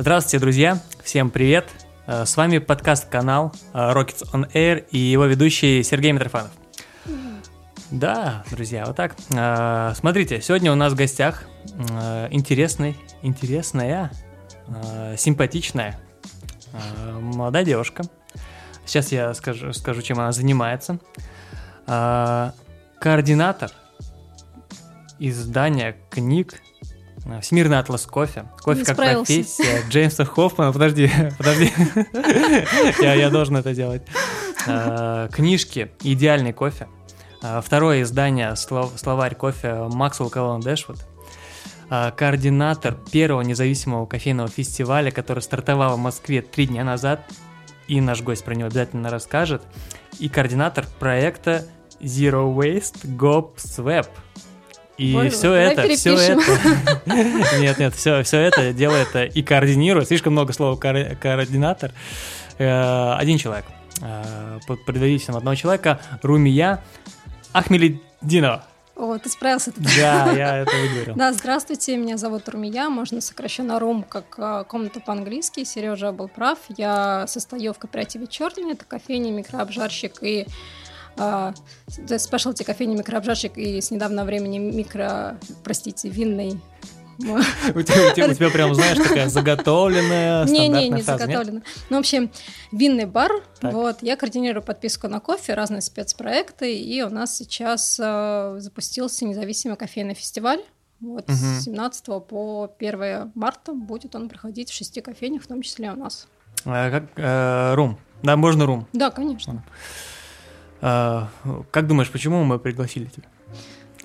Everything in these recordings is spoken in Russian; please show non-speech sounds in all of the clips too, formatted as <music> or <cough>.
Здравствуйте, друзья! Всем привет! Э, С вами подкаст-канал э, Rockets on Air и его ведущий Сергей Митрофанов. Да, друзья, вот так. Э, Смотрите, сегодня у нас в гостях интересный, интересная, симпатичная молодая девушка. Сейчас я скажу, скажу чем она занимается. Координатор издания книг Всемирный атлас кофе. Кофе Не как справился. профессия Джеймса Хоффмана. Подожди, <laughs> подожди. <laughs> Я, я должен это делать. Э, Книжки «Идеальный кофе». Э, Второе издание слов- «Словарь кофе» Максвелл Каллан Дэшвуд. Э, Координатор первого независимого кофейного фестиваля, который стартовал в Москве три дня назад. И наш гость про него обязательно расскажет. И координатор проекта Zero Waste Gob Swap. И Боже, все это, все перепишем. это, <laughs> нет, нет, все, все это делает э, и координирует. Слишком много слова коор- координатор. Э, Один человек. Э, Под предводительством одного человека Румия Ахмелидинова. О, ты справился. Ты. <laughs> Да, я это выговорил. Да, здравствуйте, меня зовут Румия, можно сокращенно Рум, как а, комната по-английски. Сережа был прав. Я состою в кооперативе Черный, это кофейня, микрообжарщик и спешлти кофейня, микрообжарщик и с недавнего времени микро, простите, винный. <laughs> У тебя, у тебя- прям, знаешь, такая заготовленная <laughs> Не, не, не фраза, нет? заготовлено. Ну, в общем, винный бар. Так. Вот, я координирую подписку на кофе, разные спецпроекты, и у нас сейчас э, запустился независимый кофейный фестиваль. Вот с 17 по 1 марта будет он проходить в шести кофейнях, в том числе у нас. Как э, Рум. Да, можно Рум. Да, конечно. Э, Как думаешь, почему мы пригласили тебя?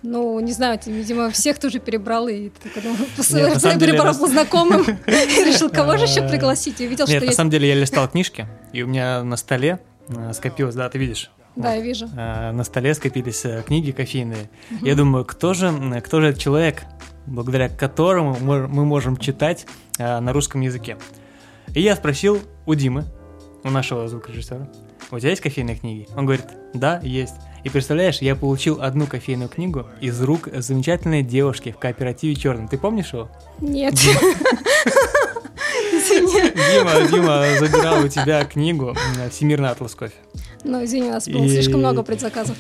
Ну, не знаю, ты, видимо, всех тоже перебрал, и ты Нет, на перебрал на- по знакомым, и <laughs> <laughs> решил, кого же еще Э, пригласить, и увидел, Нет, что на есть... самом деле я листал книжки, и у меня на столе э, скопилось, да, ты видишь? Да, я вижу. Э, на столе скопились э, книги кофейные. Я думаю, кто же, кто же этот человек, благодаря которому мы можем читать на русском языке? И я спросил у Димы, у нашего звукорежиссера, у тебя есть кофейные книги? Он говорит, да, есть. И представляешь, я получил одну кофейную книгу из рук замечательной девушки в кооперативе Черном. Ты помнишь его? Нет. Дима, Дима забирал у тебя книгу м, «Всемирный атлас кофе». Ну, извини, у нас было слишком много предзаказов.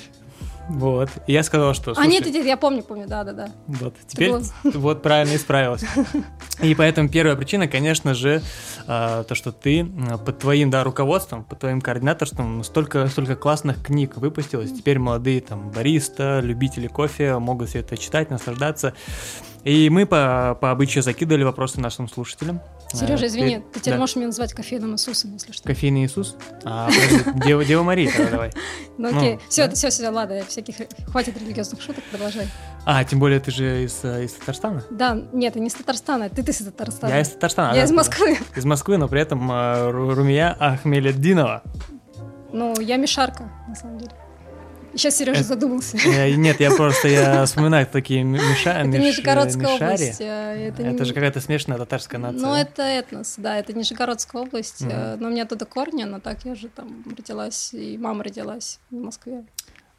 Вот. И я сказал, что... А, «Слушай, нет, нет, я помню, помню, да-да-да. Вот, теперь было- <laughs> вот правильно исправилась. <laughs> И поэтому первая причина, конечно же, а, то, что ты м, под твоим да, руководством, под твоим координаторством столько, столько классных книг выпустилось. Теперь молодые там бариста, любители кофе могут все это читать, наслаждаться. И мы по, по обычаю закидывали вопросы нашим слушателям. Сережа, Э, извини, теперь- ты теперь да. можешь меня называть кофейным Иисусом, если что. Кофейный Иисус? А, подожди, Дева, Дева Мария, тогда давай. <laughs> Ну окей, все, все, все, ладно, всяких хватит религиозных шуток, продолжай. А, тем более ты же из, э, из Татарстана? Да, нет, я не из Татарстана, ты ты из Татарстана. Я из Татарстана. Я из. Москвы. Из Москвы, но при этом э, Ру- Румия Ахмеледдинова. Ну, я Мишарка, на самом деле. Сейчас Сережа Это- задумался. Э, Нет, я просто я вспоминаю такие м- миша, Это миш- Нижегородская мишари. область. э, Это, Это не- же какая-то смешанная татарская нация. Ну, это этнос, да, это Нижегородская область. Э, Но у меня оттуда корни, но так я же там родилась, и мама родилась в Москве.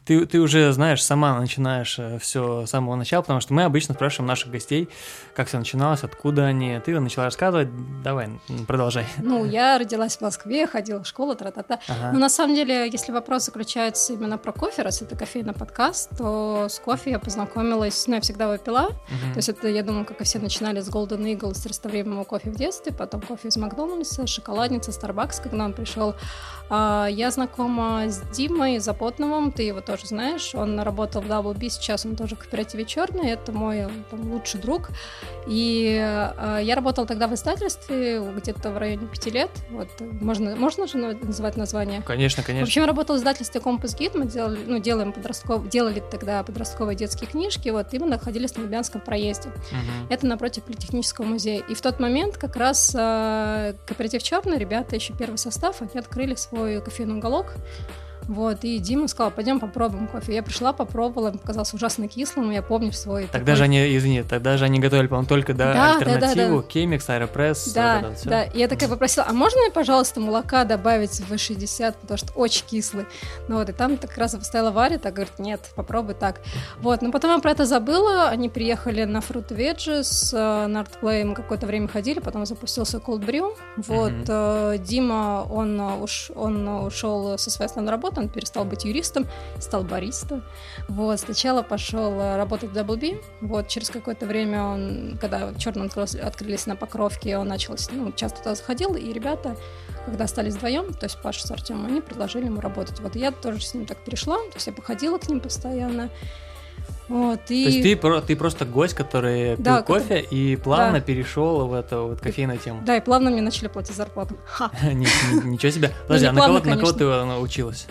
Ты, ты уже знаешь, сама начинаешь все с самого начала, потому что мы обычно спрашиваем наших гостей, как все начиналось, откуда они. Ты начала рассказывать, давай, продолжай. Ну, я родилась в Москве, ходила в школу, тра-та-та. Ага. Ну, на самом деле, если вопрос заключается именно про кофе, раз это кофейный подкаст, то с кофе я познакомилась, ну, я всегда его пила. Мгм. То есть это, я думаю, как и все начинали с Golden Eagle, с растворимого кофе в детстве, потом кофе из Макдональдса, шоколадница, Starbucks, когда он пришел. А, Я знакома с Димой Запотновым, ты его тоже знаешь, он работал в WB, сейчас он тоже в кооперативе Черный, это мой там, лучший друг. И а, я работала тогда в издательстве где-то в районе пяти лет, вот, можно, можно же называть название? Конечно, В конечно. общем, я работала в издательстве Компас Гид, мы делали, ну, делаем подростков, делали тогда подростковые детские книжки, вот, и мы находились на Лубянском проезде. Мгм. Это напротив Политехнического музея. И в тот момент как раз э, кооператив Черный, ребята, еще первый состав, они открыли свой кофейный уголок. Вот, и Дима сказал, пойдем попробуем кофе. Я пришла, попробовала, показался ужасно кислым, я помню свой... Тогда такой... же они, извини, тогда же они готовили, по-моему, только да, Да, да, альтернативу, да, да. Кемикс, Аэропресс, Да, вот это всё. да. И я такая попросила, а можно мне, пожалуйста, молока добавить в V60, потому что очень кислый. Ну вот, и там так раз поставила Варя, так говорит, нет, попробуй так. Вот, но потом я про это забыла, они приехали на Fruit Veggies, э, на Artplay мы какое-то время ходили, потом запустился Cold Brew. Вот, э, Дима, он, уш, он ушел со своей основной работы, он перестал быть юристом, стал баристом. Вот, сначала пошел э, работать в Double B, вот, через какое-то время он, когда черные открылись на Покровке, он начал, ну, часто туда заходил, и ребята, когда остались вдвоем, то есть Паша с Артемом, они предложили ему работать. Вот, я тоже с ним так перешла, то есть я походила к ним постоянно. Вот, и... То есть ты, ты просто гость, который пил Да, кофе и плавно Да. перешел в эту вот кофейную тему. Да, и плавно мне начали платить зарплату. <laughs> Ничего себе. <laughs> Подожди, не а на кого, ты училась?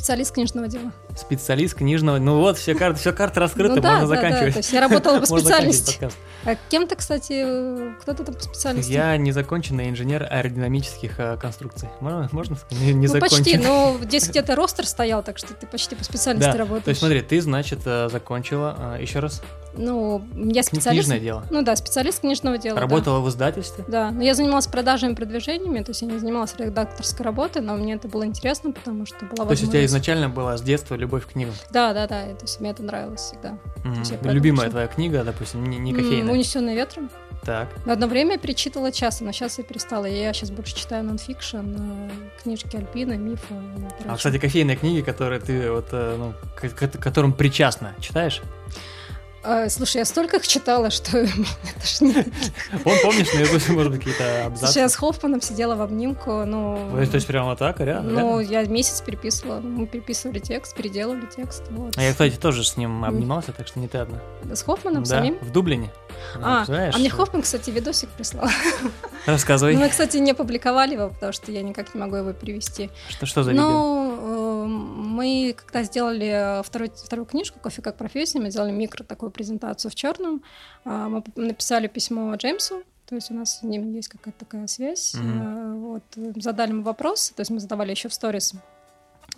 Специалист книжного дела. Специалист книжного. Ну вот, все карты, все карты раскрыты, ну, да, можно да, заканчивать. Да, то есть я работала по <laughs> специальности. А кем ты, кстати, кто ты там по специальности? Я незаконченный инженер аэродинамических э, конструкций. Можно, можно сказать? Не, ну, почти, незаконченный. ну, здесь где-то ростер стоял, так что ты почти по специальности Да, работаешь. То есть смотри, ты, значит, э, закончила, э, еще раз, Ну, я специалист. книжное дело. Ну да, специалист книжного дела. да. Работала в издательстве. Да, но я занималась продажами, продвижениями, то есть я не занималась редакторской работой, но мне это было интересно, потому что была То есть у тебя изначально была с детства любовь к книгам. Да, да, да, то есть мне это нравилось всегда. Поэтому Любимая пошла. твоя книга, допустим, не, не кофейная. Унесенный ветром. Так. Но одно время я перечитывала часто, но сейчас я перестала. Я сейчас больше читаю нонфикшн, э, книжки Альпина, Мифа. и А, кстати, кофейные книги, которые ты вот, э, ну, к- к которым причастна, читаешь? Э, слушай, я столько их читала, что <laughs> меня даже не... Пом- помнишь, наизусть, может быть, какие-то абзацы? я с Хоффманом сидела в обнимку, ну... То есть прямо так, реально? Ну, я месяц переписывала. Мы переписывали текст, переделывали текст. Вот. А я, кстати, тоже с ним обнимался, так что не ты одна. С Хоффманом да, самим? в Дублине. Ну, А, а мне Хоффман, кстати, видосик прислал. <laughs> Рассказывай, Но мы, кстати, не опубликовали его, потому что я никак не могу его перевести. что, что за видео? Ну, э, мы когда сделали второй, вторую книжку «Кофе как профессия», мы сделали микро такую презентацию в черном. А, Мы написали письмо Джеймсу, то есть у нас с ним есть какая-то такая связь. Э, Вот, задали ему вопросы, то есть мы задавали еще в сторис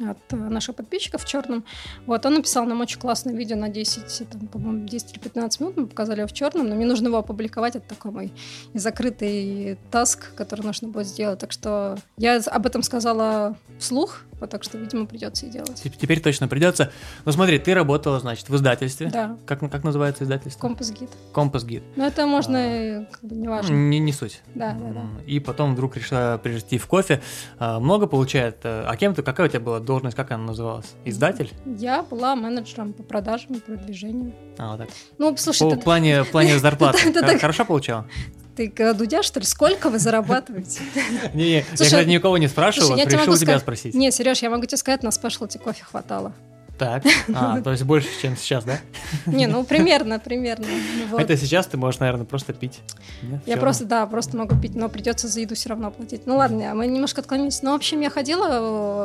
от наших подписчиков в черном. Вот, он написал нам очень классное видео на 10, там, по-моему, 10 или 15 минут, мы показали его в черном, но мне нужно его опубликовать, это такой мой закрытый таск, который нужно будет сделать. Так что я об этом сказала вслух, вот так что, видимо, придется и делать. Теп- Теперь точно придется. Ну смотри, ты работала, значит, в издательстве. Да, Как, как называется издательство? компас гид. Компас Гид. Но это можно, э, как бы, неважно. Не, не суть. Да, да, да. И потом вдруг решила прийти в кофе. А, Много получает. э, А кем ты, какая у тебя была должность, как она называлась? Издатель? Я была менеджером по продажам и продвижению. А, вот так. Ну, слушай, По ты, плане, в <laughs> плане зарплаты. <laughs> Это. Хорошо получала? Ты э, Дудя, что ли? Сколько вы зарабатываете? <laughs> Не, я, никого не спрашивал, могу тебя спросить. Не, Сереж, я могу тебе сказать, на спешлти кофе хватало. Так, а, то есть больше, чем сейчас, да? <laughs> Не, ну примерно, примерно. Вот. Это сейчас ты можешь, наверное, просто пить. Нет, Я просто, да, просто могу пить, но придется за еду все равно платить. Ну ладно, мы немножко отклонились. Ну, в общем, я ходила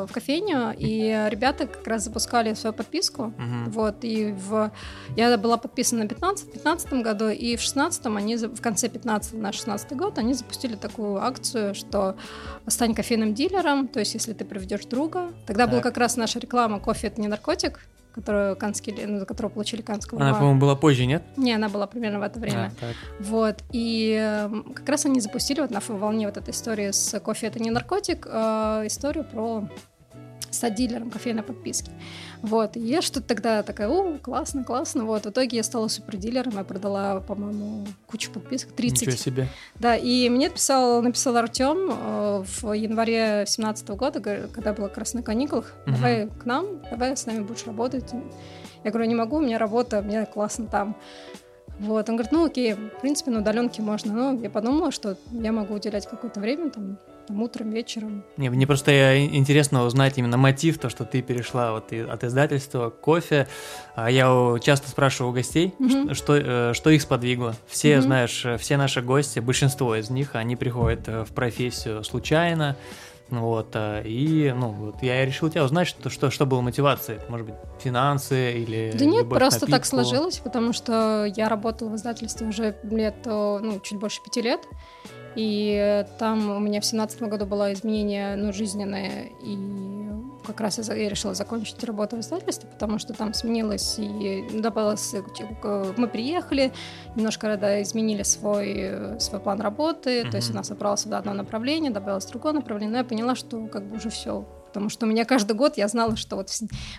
э, в кофейню, и ребята как раз запускали свою подписку. Вот, и в... я была подписана в 15 15 году, и в 16 они, в конце 15 на 16 год, они запустили такую акцию, что стань кофейным дилером, то есть если ты приведешь друга. Тогда была как раз наша реклама «Кофе — это не наркотик», которую канские, ли- ну, которую получили канского Она, по-моему, была позже, нет? Не, она была примерно в это время. А, так. Вот, и эм, как раз они запустили вот на волне вот этой истории с кофе это не наркотик, э, историю про стать дилером кофейной подписки. Вот, и я что-то тогда такая, о, классно, классно. Вот, в итоге я стала супердилером, я продала, по-моему, кучу подписок, 30. Ничего себе. Да, и мне написал, написал Артем э, в январе 2017 года, когда была как раз на каникулах, давай к нам, давай с нами будешь работать. Я говорю, не могу, у меня работа, мне классно там. Вот, он говорит, ну окей, в принципе, на удаленке можно. Ну, я подумала, что я могу уделять какое-то время, там, там, утром, вечером. Не, мне просто э, интересно узнать именно мотив, то, что ты перешла вот от издательства к кофе. А Я часто спрашиваю у гостей, ш- что, э, что их сподвигло. Все, Мгм. знаешь, э, все наши гости, большинство из них, они приходят в профессию случайно. Вот, э, и, ну, вот я решил тебя узнать, что, что, что было мотивацией. Может быть, финансы или Да нет, просто так сложилось, потому что я работала в издательстве уже лет, ну, чуть больше пяти лет. И там у меня в семнадцатом году было изменение, ну, жизненное, и как раз я решила закончить работу в издательстве, потому что там сменилось и добавилось... Мы приехали, немножко да, изменили свой, свой план работы, mm-hmm. то есть у нас собралось одно направление, добавилось другое направление, но я поняла, что как бы уже все потому что у меня каждый год я знала, что вот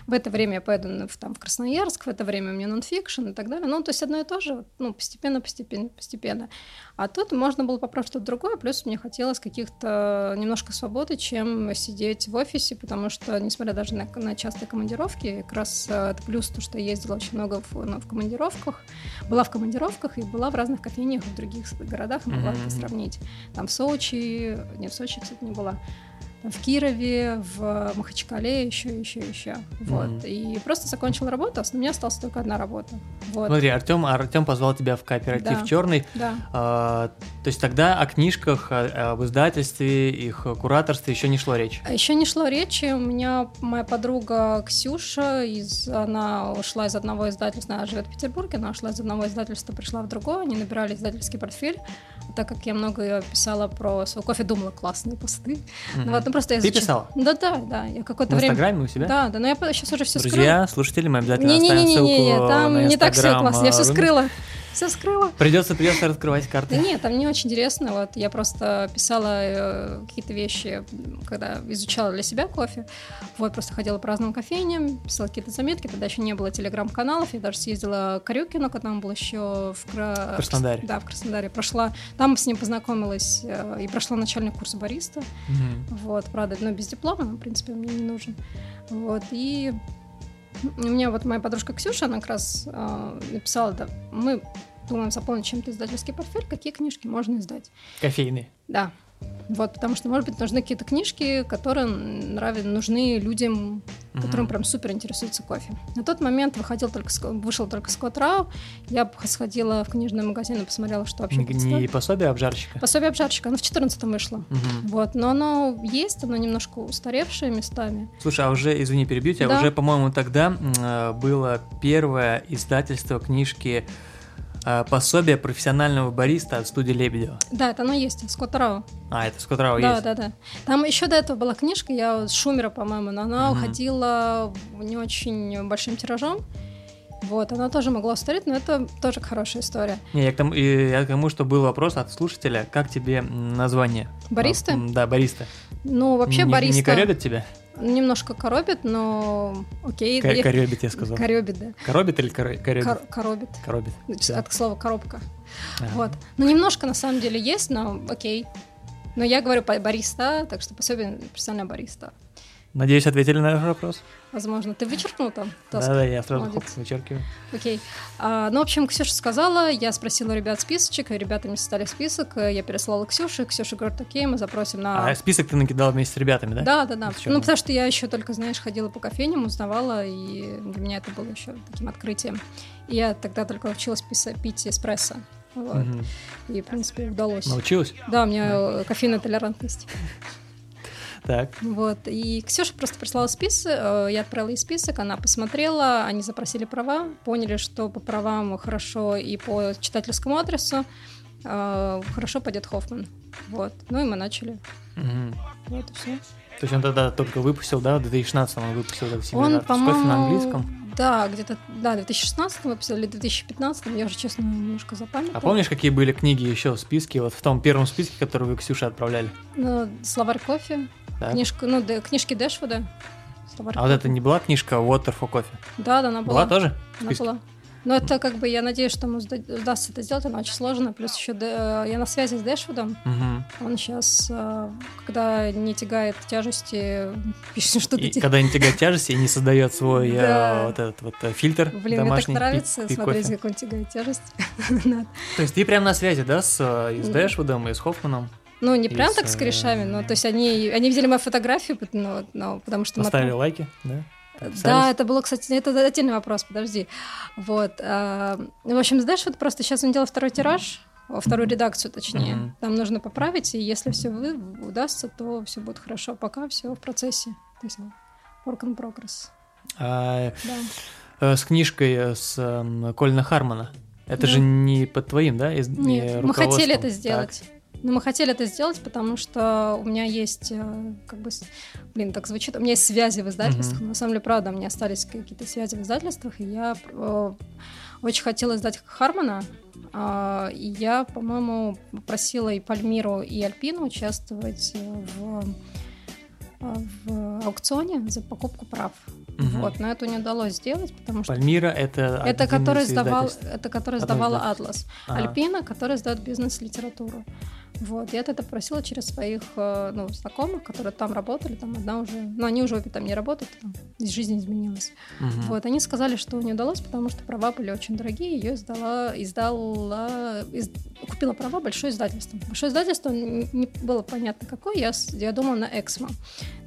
в это время я поеду в, там, в Красноярск, в это время у меня нонфикшн и так далее. Ну, то есть одно и то же, ну, постепенно, постепенно, постепенно. А тут можно было попробовать что-то другое, плюс мне хотелось каких-то немножко свободы, чем сидеть в офисе, потому что, несмотря даже на, на частые командировки, как раз э, это плюс то, что я ездила очень много в, ну, в командировках, была в командировках и была в разных кофейнях в других городах, могла mm-hmm. это сравнить. Там в Сочи, не в Сочи, кстати, не была, в Кирове, в Махачкале, еще, еще, еще. Вот. Mm-hmm. И просто закончил работу, а у меня осталась только одна работа. Вот. Смотри, Артем, Артем позвал тебя в кооператив да. Черный. Да. А, то есть тогда о книжках, о, об издательстве, их кураторстве еще не шло речь. А еще не шло речи. У меня моя подруга Ксюша, из, она ушла из одного издательства, она живет в Петербурге, она ушла из одного издательства, пришла в другое, они набирали издательский портфель. Так как я много писала про свой кофе, думала, классные посты. Mm-hmm. Ну, вот, ну, просто я Ты писала? Да, да, да. Я какое-то в время... Инстаграме у себя? Да, да, но я сейчас уже все скрыла. Друзья, слушатели, мы обязательно не, не, не, ссылку не, не, там не так все классно, я все а, скрыла все скрыла. Придется, придется раскрывать карты. Да нет, там не очень интересно. Вот я просто писала э, какие-то вещи, когда изучала для себя кофе. Вот просто ходила по разным кофейням, писала какие-то заметки. Тогда еще не было телеграм-каналов. Я даже съездила к Карюкину, когда он был еще в, Кра... в Краснодаре. Да, в Краснодаре. Прошла, там с ним познакомилась э, и прошла начальный курс бариста. Угу. Вот, правда, но без диплома, в принципе, мне не нужен. Вот, и у меня вот моя подружка Ксюша, она как раз э, написала, да, мы думаем заполнить чем-то издательский портфель, какие книжки можно издать. Кофейные. Да. Вот, потому что, может быть, нужны какие-то книжки, которые нравят, нужны людям, которым прям супер интересуется кофе. На тот момент выходил только, вышел только Скотт Рау. Я сходила в книжный магазин и посмотрела, что вообще... Не, не пособие обжарщика? Пособие обжарщика. Оно в 14-м вышло. Угу. Вот, но оно есть, оно немножко устаревшее местами. Слушай, а уже, извини, перебью тебя, да. уже, по-моему, тогда э, было первое издательство книжки а, пособие профессионального бариста от студии Лебедева. Да, это оно есть, Скотт Рау. А, это Скотт Рау да, есть? Да, да, да. Там еще до этого была книжка, я Шумера, по-моему, но она угу. уходила не очень большим тиражом. Вот, она тоже могла устареть, но это тоже хорошая история. Не, я к тому, я к тому, что был вопрос от слушателя, как тебе название? Бариста? Да, бариста. Ну, вообще не, бариста... Не коробит тебя? Немножко коробит, но окей. К- коробит, я сказал. Коробит, да. Коробит или коробит? Кор- коробит. Коробит. Да. От слова коробка. А. Вот. Ну, немножко на самом деле есть, но окей. Но я говорю бариста, так что пособие профессионального бариста. Надеюсь, ответили на этот вопрос. Возможно. Ты вычеркнул там? Да, да, я сразу хоп, вычеркиваю. Окей. А, ну, в общем, Ксюша сказала, я спросила ребят списочек, и ребята мне создали список, я переслала Ксюше, Ксюша говорит, окей, мы запросим на... А список ты накидала вместе с ребятами, да? Да, да, да. Ну, потому что я еще только, знаешь, ходила по кофейням, узнавала, и для меня это было еще таким открытием. И я тогда только училась пить эспрессо. Вот. Угу. И, в принципе, удалось. Научилась? Да, у меня да. кофейная толерантность. Так. Вот. И Ксюша просто прислала список, э, я отправила ей список, она посмотрела, они запросили права, поняли, что по правам хорошо и по читательскому адресу э, хорошо пойдет Хоффман. Вот. Ну и мы начали. Угу. Вот и все. То есть он тогда только выпустил, да, в 2016 он выпустил этот семинар он, по-моему, на английском? Да, где-то, да, в 2016 выпустил или 2015, я уже, честно, немножко запамятовала. А помнишь, какие были книги еще в списке, вот в том первом списке, который вы Ксюше отправляли? Ну, словарь кофе, да. Книжка, ну, да, книжки Дэшвуда. А вот это не была книжка Water for Coffee? Да, да, она была. Была тоже? Она была. Но это как бы, я надеюсь, что ему удастся это сделать, она очень сложно. Плюс еще я на связи с Дэшвудом. Угу. Он сейчас, э, когда не тягает тяжести, <laughs> пишет что-то. И когда не тягает тяжести и не создает свой э, вот этот вот э, фильтр Блин, мне так нравится смотреть, как он тягает тяжесть. <laughs> То есть ты прям на связи, да, с, и с Дэшвудом, и с Хоффманом? Ну, не прям так с корешами, но то есть они, они видели мою фотографию, но, но потому что... Поставили мы... лайки, да? Да, это было, кстати, это отдельный вопрос, подожди. Вот. А, в общем, знаешь, вот просто сейчас он делал второй тираж, вторую редакцию, точнее. Mm-hmm. Там нужно поправить, и если все вы, удастся, то все будет хорошо. Пока все в процессе. То есть work in progress. А, да. Э, с книжкой э, с э, Кольна Хармона. Это да. же не под твоим, да? Из, Нет, мы хотели это сделать. Так. Ну, мы хотели это сделать, потому что у меня есть, э, как бы, блин, так звучит, у меня есть связи в издательствах. Mm-hmm. На самом деле, правда, у меня остались какие-то связи в издательствах, и я э, очень хотела издать Хармона. Э, и я, по-моему, просила и Пальмиру, и Альпину участвовать в, э, в аукционе за покупку прав. Угу. Вот, но это не удалось сделать, потому что... Пальмира — это Это который сдавал, это который сдавала Атлас. Ага. Альпина, который сдает бизнес-литературу. Вот, я это просила через своих э, ну, знакомых, которые там работали, там одна уже, ну, они уже обе там не работают, там, жизнь изменилась. Угу. Вот, они сказали, что не удалось, потому что права были очень дорогие, ее издала, издала, из, купила права большое издательство. Большое издательство, не было понятно какое, я, я думала на Эксмо.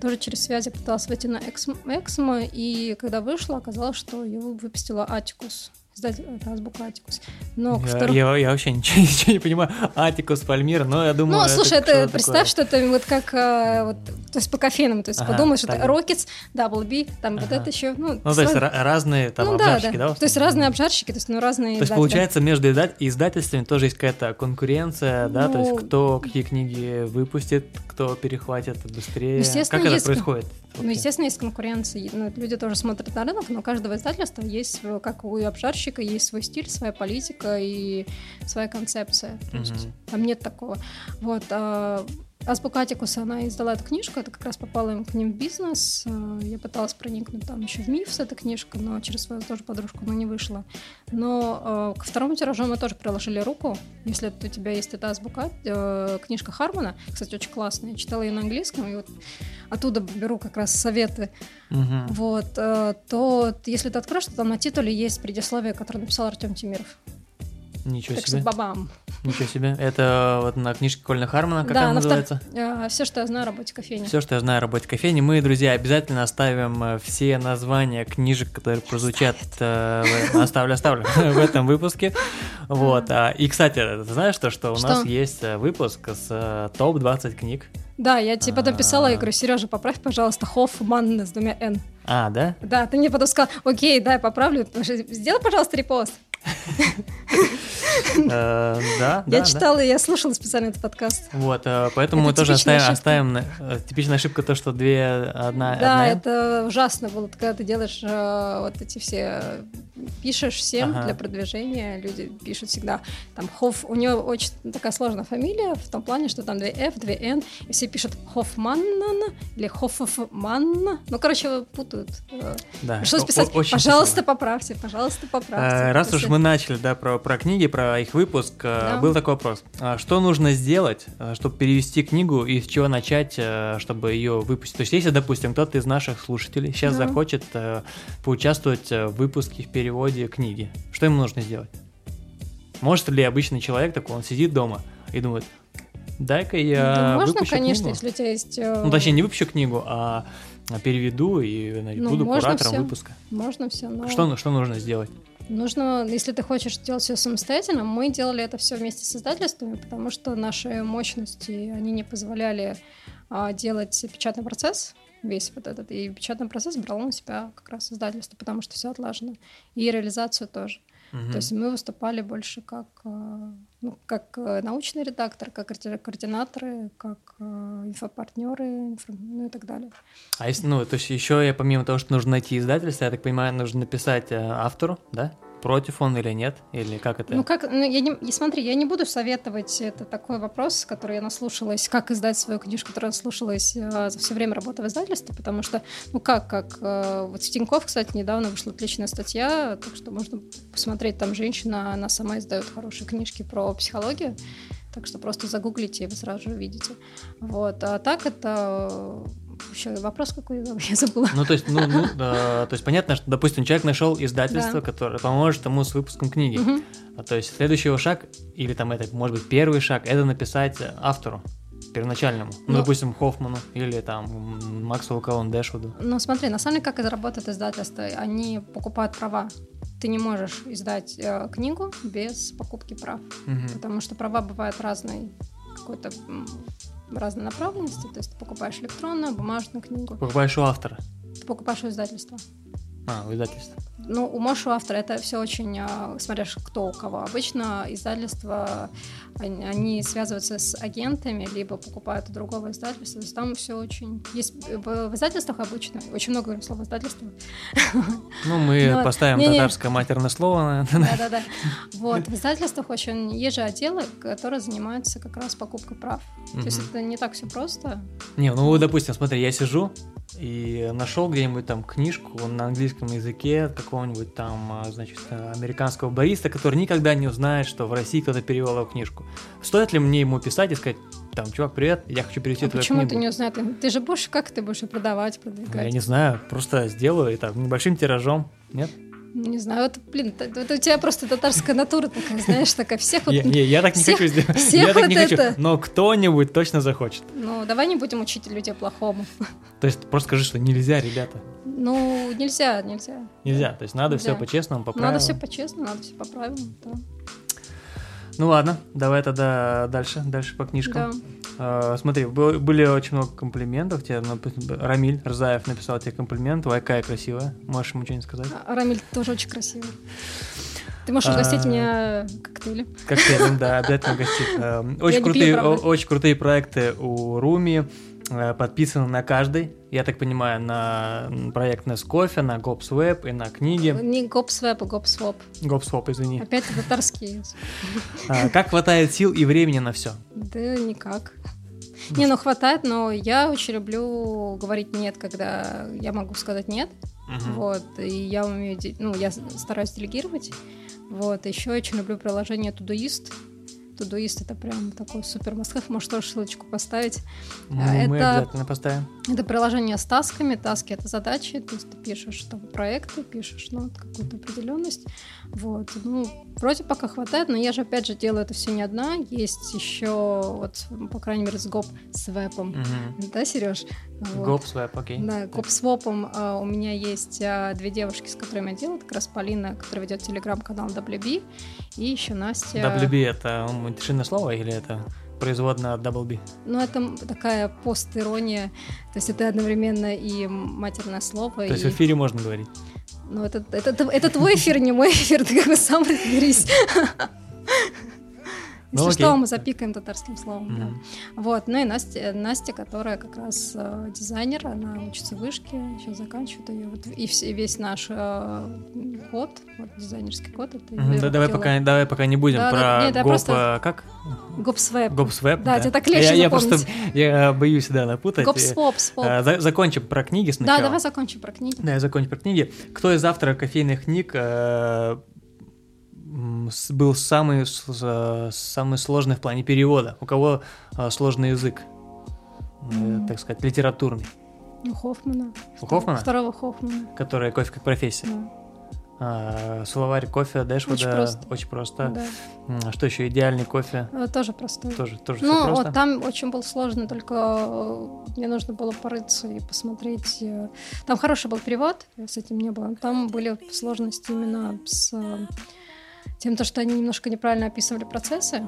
Тоже через связи пыталась выйти на Эксмо, и когда вышла, оказалось, что ее выпустила Атикус это азбука Атикус. Но я, второму... я, я вообще ничего, <laughs> ничего не понимаю. Атикус, Пальмир, но я думаю... Ну, слушай, это, это представь, что это вот как а, вот, то есть по кофейнам, то есть ага, подумаешь, это Rockets, Double B, там ага. вот это еще, ну... Ну, то есть разные там ну, обжарщики, да, да? То есть разные обжарщики, то есть ну разные... То есть получается между издательствами тоже есть какая-то конкуренция, да, то есть ну, кто какие книги выпустит, кто перехватит быстрее. Естественно, как это происходит? Ну, естественно, есть конкуренция. Ну, люди тоже смотрят на рынок, но у каждого издательства есть, как у обжарщика, есть свой стиль, своя политика и своя концепция. То есть mm-hmm. там нет такого. Вот. А Азбука Атикуса, она издала эту книжку, это как раз попала им к ним в бизнес. Э, я пыталась проникнуть там еще в МИФ с этой книжкой, но через свою тоже подружку, но не вышло. Но э, ко второму тиражу мы тоже приложили руку. Если у тебя есть эта азбука, э, книжка Хармона, кстати, очень классная, я читала ее на английском, и вот оттуда беру как раз советы. Угу. Вот, э, то если ты откроешь, то там на титуле есть предисловие, которое написал Артем Тимиров. Ничего так себе. Что бабам. Ничего себе. Это вот на книжке Кольна Хармона, как да, она называется? Втор... Все, что я знаю о работе кофейни. Все, что я знаю о работе кофейни. Мы, друзья, обязательно оставим э, все названия книжек, которые прозвучат. Э, оставлю, оставлю <laughs> в этом выпуске. Вот. А, и, кстати, ты знаешь то, что у нас есть э, выпуск с топ-20 книг? Да, я тебе потом писала, я говорю, Сережа, поправь, пожалуйста, Хоффман с двумя Н. А, да? Да, ты мне потом сказал, окей, да, я поправлю. Сделай, пожалуйста, репост. Э, да, Я читала, я слушала специально этот подкаст. Вот, э, поэтому мы тоже оставим э, типичная ошибка то, что две, одна. Да, это ужасно было, когда ты делаешь вот эти все пишешь всем для продвижения, люди пишут всегда. Там Хофф, у него очень такая сложная фамилия, в том плане, что там две F, две N, и все пишут Хоффманнан или Хоффман. Ну, короче, путают. Да. Что писать? Пожалуйста, поправьте, пожалуйста, поправьте. Раз уж мы начали, да, про, про книги, про их выпуск, э, да. был такой вопрос. А что нужно сделать, э, чтобы перевести книгу и с чего начать, э, чтобы ее выпустить? То есть, если, допустим, кто-то из наших слушателей сейчас да. захочет поучаствовать в выпуске, в переводе книги, что ему нужно сделать? Может ли обычный человек такой, он сидит дома и думает, дай-ка я да, можно, выпущу конечно, книгу. если у тебя есть... Ну, точнее, не выпущу книгу, а переведу и ну, буду куратором все. выпуска. Можно все, но... Что, что нужно сделать? Нужно, если ты хочешь делать все самостоятельно, мы делали это все вместе с издательствами, потому что наши мощности, они не позволяли а, делать печатный процесс, весь вот этот. И печатный процесс брал на себя как раз издательство, потому что все отлажено. И реализацию тоже. Угу. То есть мы выступали больше как, а, ну, как э, научный редактор, как координаторы, как э, инфопартнеры, инфо... ну и так далее. А если, ну, то есть еще я помимо того, что нужно найти издательство, я так понимаю, нужно написать э, автору, да? Против он или нет? Или как это? Ну, как, ну, я не, смотри, я не буду советовать, это такой вопрос, который я наслушалась, как издать свою книжку, которую я наслушалась э, за все время работы в издательстве, потому что, ну как, как, э, вот в кстати, недавно вышла отличная статья, так что можно посмотреть, там женщина, она сама издает хорошие книжки про психологию, так что просто загуглите, и вы сразу же увидите. Вот. А так это еще вопрос какой <laughs> я забыла. Ну, то есть, ну, ну да, то есть понятно, что, допустим, человек нашел издательство, да. которое поможет ему с выпуском книги. Угу. А, то есть следующий его шаг, или там это, может быть, первый шаг, это написать автору первоначальному. Ну, ну допустим, Хоффману или там Максу Каллан Дэшвуду. Ну, смотри, на самом деле, как это работает издательство? Они покупают права. Ты не можешь издать э, книгу без покупки прав. Угу. Потому что права бывают разные. Какой-то разной направленности. То есть ты покупаешь электронную, бумажную книгу. Покупаешь у автора? Ты покупаешь у издательства. А, у издательства. Ну, у Моши автора это все очень, а, смотришь, кто у кого. Обычно издательства, они, связываются с агентами, либо покупают у другого издательства. То есть там все очень... Есть в, в издательствах обычно, очень много говорим слова издательства. <laughs> Ну, мы Но, поставим не, татарское не. матерное слово. <laughs> Да-да-да. Вот, в издательствах очень... Есть же отделы, которые занимаются как раз покупкой прав. То есть это не так все просто. Не, ну, допустим, смотри, я сижу, и нашел где-нибудь там книжку на английском языке какого-нибудь там, а, значит, американского бариста, который никогда не узнает, что в России кто-то перевел его книжку. Стоит ли мне ему писать и сказать, там, чувак, привет, я хочу перевести а твою почему книгу? ты не узнаешь? Ты же будешь, как ты будешь продавать, продвигать? Я не знаю, просто сделаю это небольшим тиражом, нет? Не знаю, вот, блин, это у тебя просто татарская натура такая, знаешь, такая всех вот... Не, я так не всех, хочу сделать, <laughs> всех я так не это... хочу, но кто-нибудь точно захочет. Ну, давай не будем учить людей плохому. <laughs> То есть просто скажи, что нельзя, ребята. Ну, нельзя, нельзя. Нельзя, то есть надо нельзя. все по-честному, по правилам. Надо все по-честному, надо все по правилам, да. Ну ладно, давай тогда дальше, дальше по книжкам. Да. Uh, смотри, были очень много комплиментов. Тебе, Рамиль Рзаев написал тебе комплимент. Ой, какая красивая. Можешь ему что-нибудь сказать? А, Рамиль тоже очень красивый. Ты можешь угостить а, меня коктейлем. Коктейлем, да, обязательно угостить. <laughs> Эм, очень крутые, очень крутые проекты у Руми. Э, подписаны на каждый, я так понимаю, на проект Nescoffee, на GopsWeb и на книги. Не GopsWeb, а GopSwap. GopSwap, извини. Опять татарский. А, как хватает сил и времени на все? Да никак. Не, ну хватает, но я очень люблю говорить нет, когда я могу сказать нет. Угу. Вот, и я умею, ну, я стараюсь делегировать. Вот, еще очень люблю приложение Todoist. Тудуист это прям такой супер мастхев, <laughs> может тоже ссылочку поставить. Ну, это, мы обязательно поставим. Это приложение с тасками, таски это задачи, то есть ты пишешь там проекты, пишешь ну, какую-то определенность. Вот, ну, вроде пока хватает, но я же опять же делаю это все не одна, есть еще вот, по крайней мере, с гоп с вебом, угу. да, Сереж? Вот. Гоп свеп, окей. Да, гоп свопом а, у меня есть а, две девушки, с которыми я делаю, как раз Полина, которая ведет телеграм-канал WB, и еще Настя. WB это машинное слово или это производная от Double B? Ну, это такая пост-ирония, то есть это одновременно и матерное слово. То и... есть в эфире можно говорить? Ну, это, это, это, это твой эфир, не мой эфир, ты как бы сам разберись. <laughs> Ну, Если что, мы запикаем татарским словом. Mm-hmm. Да. Вот, ну и Настя, Настя, которая как раз э, дизайнер, она учится в вышке, сейчас заканчивает ее. Вот, и все, весь наш э, код, вот, дизайнерский код, это mm-hmm. да, давай, пока, давай пока не будем да, про да, нет, гоп, просто... как? Гопсвеп. Гопсвеп, да. Да, тебе так легче я, я просто я боюсь, да, напутать. Гопсвоп, своп. А, закончим про книги сначала. Да, давай закончим про книги. Да, я закончу про книги. Кто из авторов кофейных книг э, был самый, самый сложный в плане перевода. У кого а, сложный язык, mm. так сказать, литературный? У Хоффмана. У Хоффмана? Второго Хоффмана. Который кофе как профессия. Да. А, словарь кофе Дэшвуда очень просто. Очень просто. Да. Что еще? Идеальный кофе. А, тоже простой. Тоже, тоже ну, просто. Вот там очень был сложно, только э, мне нужно было порыться и посмотреть. Э, там хороший был перевод, с этим не было. Там были сложности именно с тем, то, что они немножко неправильно описывали процессы.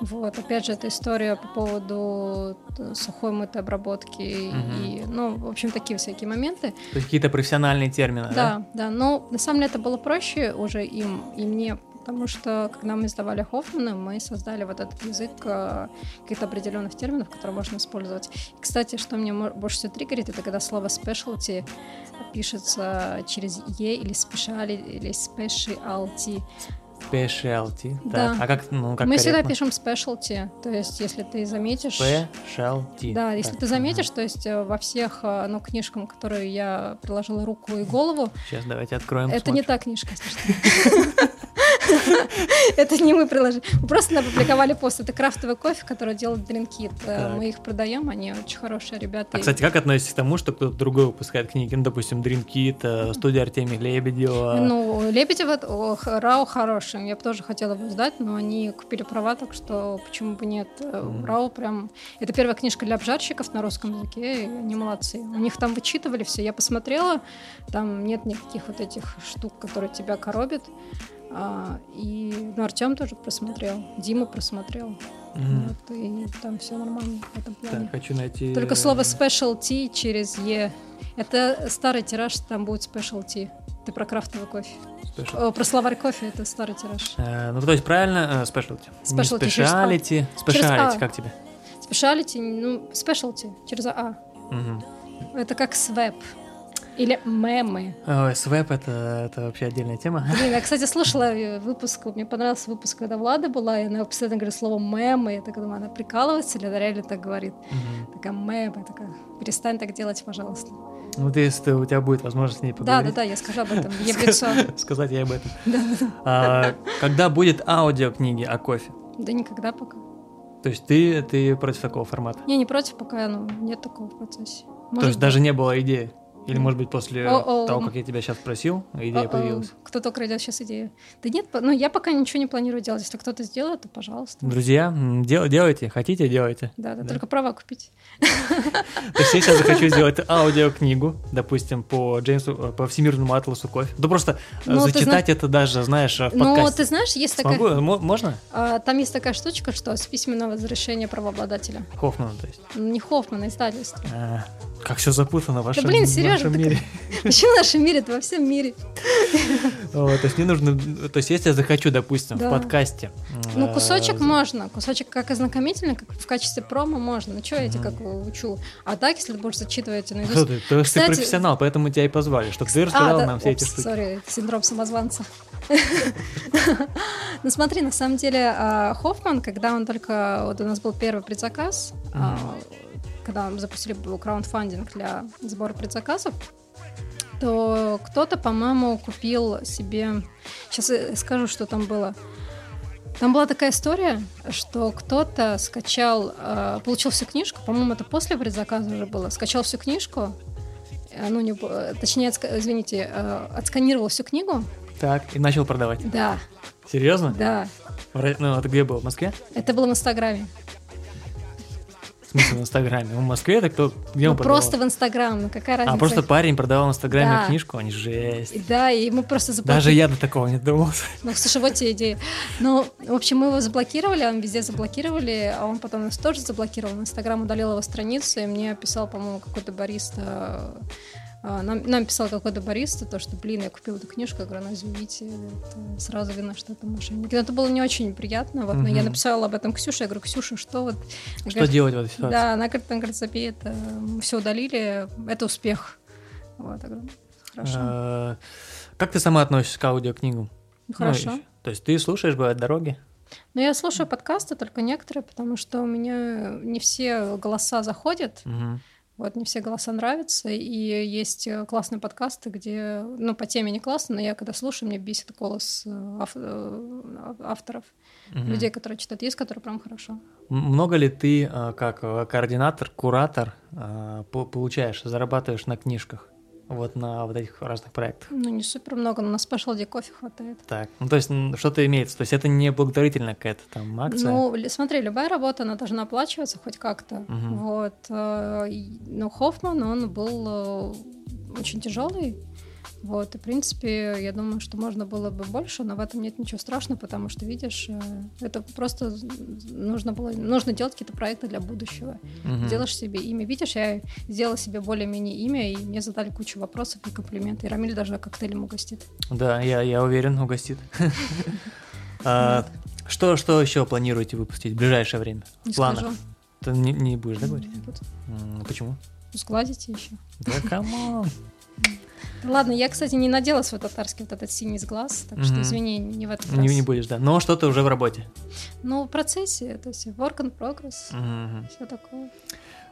Вот, опять же, эта история по поводу э, сухой мытой обработки угу. и, ну, в общем, такие всякие моменты. То есть какие-то профессиональные термины, да? Да, да, но на самом деле это было проще уже им и мне, потому что когда мы издавали Хоффмана, мы создали вот этот язык э, каких-то определенных терминов, которые можно использовать. И, кстати, что мне больше всего триггерит, это когда слово specialty пишется через «е» или speciality, или specialty. Specialty. Да. Так. А как, ну, как Мы корректно? всегда пишем specialty. То есть, если ты заметишь... Specialty. Да, если так. ты заметишь, то есть э, во всех э, ну, книжкам, которые я приложила руку и голову... Сейчас давайте откроем. Это не та книжка, если <laughs> <laughs> Это не мы приложили. Мы просто опубликовали пост. Это крафтовый кофе, который делает Дринкит. Э, мы их продаем, они очень хорошие ребята. А, кстати, как относитесь к тому, что кто-то другой выпускает книги? Ну, допустим, Дринкит, студия Артемия Лебедева. Ну, Лебедева, Рау хороший. Я бы тоже хотела бы сдать, но они купили права, так что почему бы нет. Mm. Рау прям... Это первая книжка для обжарщиков на русском языке, и они молодцы. У них там вычитывали все. Я посмотрела, там нет никаких вот этих штук, которые тебя коробят. А, и ну, Артем тоже просмотрел, Дима просмотрел. Мгм. Вот, и там все нормально в этом плане. Так, хочу найти... Только э, слово specialty через Е. Это старый тираж, там будет specialty. Ты про крафтовый кофе. special. О, про словарь кофе это старый тираж. Э, Ну, то есть правильно, э, specialty. Не Specialty через А. Speciality. Через Speciality, А. как тебе? Speciality, ну, specialty через А. Мгм. Это как свеп. Или мемы. Ой, свэп это, это вообще отдельная тема. Блин, я, <laughs> кстати, слушала э, выпуск, мне понравился выпуск, когда Влада была, и она постоянно говорит слово мемы. Я так думаю, она прикалывается или она реально так говорит? Мгм. Такая мемы, такая, перестань так делать, пожалуйста. Вот если ты- у тебя будет возможность с ней Да, поговорить. да, да, я скажу об этом. <laughs> В лицо. <laughs> Сказать ей об этом. А, Когда будет аудиокниги о кофе? Да никогда пока. То есть ты, ты против такого формата? Я не против, пока ну, нет такого в процессе. То есть даже не было идеи? Или, может быть, после О-о. того, как я тебя сейчас спросил, идея О-о, появилась? Кто-то украдет сейчас идею. Да нет, ну я пока ничего не планирую делать. Если кто-то сделает, то пожалуйста. Друзья, дел- делайте, хотите, делайте. Да, да, Да. только права купить. То есть я сейчас захочу сделать аудиокнигу, допустим, по Джеймсу, э, по Всемирному атласу кофе. Да просто э, Ну, зачитать это даже, знаешь, в Ну, подкасте. ты знаешь, есть такая... Можно? а, там есть такая штучка, что с письменного разрешения правообладателя. Хоффмана, то есть. Ну, Не Хоффмана, издательство. А, как все запутано в вашем, блин, в Серёжа, вашем ты мире. Почему <laughs> в нашем мире? Это во всем мире. То есть не нужно, то есть если я захочу, допустим, Да. в подкасте. Ну, э, кусочек можно. Кусочек как ознакомительный, как в качестве промо можно. Ну, что я тебе как учу? А так, если ты будешь зачитывать. <laughs> Кто ты? Профессионал, поэтому тебя и позвали, чтобы ты рассказал да, нам все эти штуки. Сори, синдром самозванца. <laughs> Ну смотри, на самом деле а, Хоффман, когда он только... Вот у нас был первый предзаказ, а, когда мы запустили краундфандинг для сбора предзаказов, то кто-то, по-моему, купил себе... Сейчас я скажу, что там было. Там была такая история, что кто-то скачал, э, получил всю книжку, по-моему, это после предзаказа уже было, скачал всю книжку, э, ну, не, точнее, отска- извините, э, отсканировал всю книгу, Так, и начал продавать. да, Серьезно? да, Ну, это где был? В Москве? это было в Инстаграме. Смысле, в Инстаграме? В Москве это кто? Где Ну, он продавал? просто в Инстаграм, ну какая разница? А, просто парень продавал в Инстаграме Да. книжку? Они жесть. Да, и мы просто заблокировали. Даже я до такого не думал. Ну, слушай, вот тебе идея. Ну, в общем, мы его заблокировали, он везде заблокировали, а он потом нас тоже заблокировал. Инстаграм удалил его страницу, и мне писал, по-моему, какой-то бариста. А, Нам, нам писал какой-то бариста, то, что, блин, я купил эту книжку, я говорю, ну, извините, это сразу видно, что это мошенники. Но это было не очень приятно, вот, но я написала об этом Ксюше, я говорю, Ксюша, что вот? Что говорит, делать в этой ситуации? Да, она говорит, она говорит, забей, это все удалили, это успех. Вот, я говорю, хорошо, Э, Как ты сама относишься к аудиокнигам? ну, хорошо. То есть ты слушаешь, бывает, дороги? Ну, я слушаю подкасты, только некоторые, потому что у меня не все голоса заходят, Мгм. Вот, не все голоса нравятся, и есть э, классные подкасты, где, ну, по теме не классно, но я когда слушаю, мне бесит голос э, ав- э, авторов, Мгм. людей, которые читают, есть, которые прям хорошо. Много ли ты, э, как координатор, куратор, по- получаешь, зарабатываешь на книжках? Вот на вот этих разных проектах. Ну, не супер много, но на Day кофе хватает. Так, ну то есть что-то имеется, то есть это не благотворительная какая-то там акция. Ну, смотри, любая работа, она должна оплачиваться хоть как-то. Мгм. Вот. э, Но Хоффман, он был э, очень тяжелый. Вот, и, в принципе, я думаю, что можно было бы больше, но в этом нет ничего страшного, потому что, видишь, э, это просто нужно было, нужно делать какие-то проекты для будущего. Мгм. Делаешь себе имя. Видишь, я сделала себе более-менее имя, и мне задали кучу вопросов и комплименты. И Рамиль даже коктейлем угостит. Да, я, я уверен, угостит. <laughs> А, Что, что еще планируете выпустить в ближайшее время? В планах? скажу. Ты не, не будешь, да, говорить? Не буду. М, Почему? Сглазите еще. Да come on. <laughs> Ладно, я, кстати, не надела свой татарский вот этот синий глаз, так что Мгм. извини, не в этот раз. Не, не будешь, да. Но что-то уже в работе. Ну, в процессе, то есть work in progress, Мгм. все такое.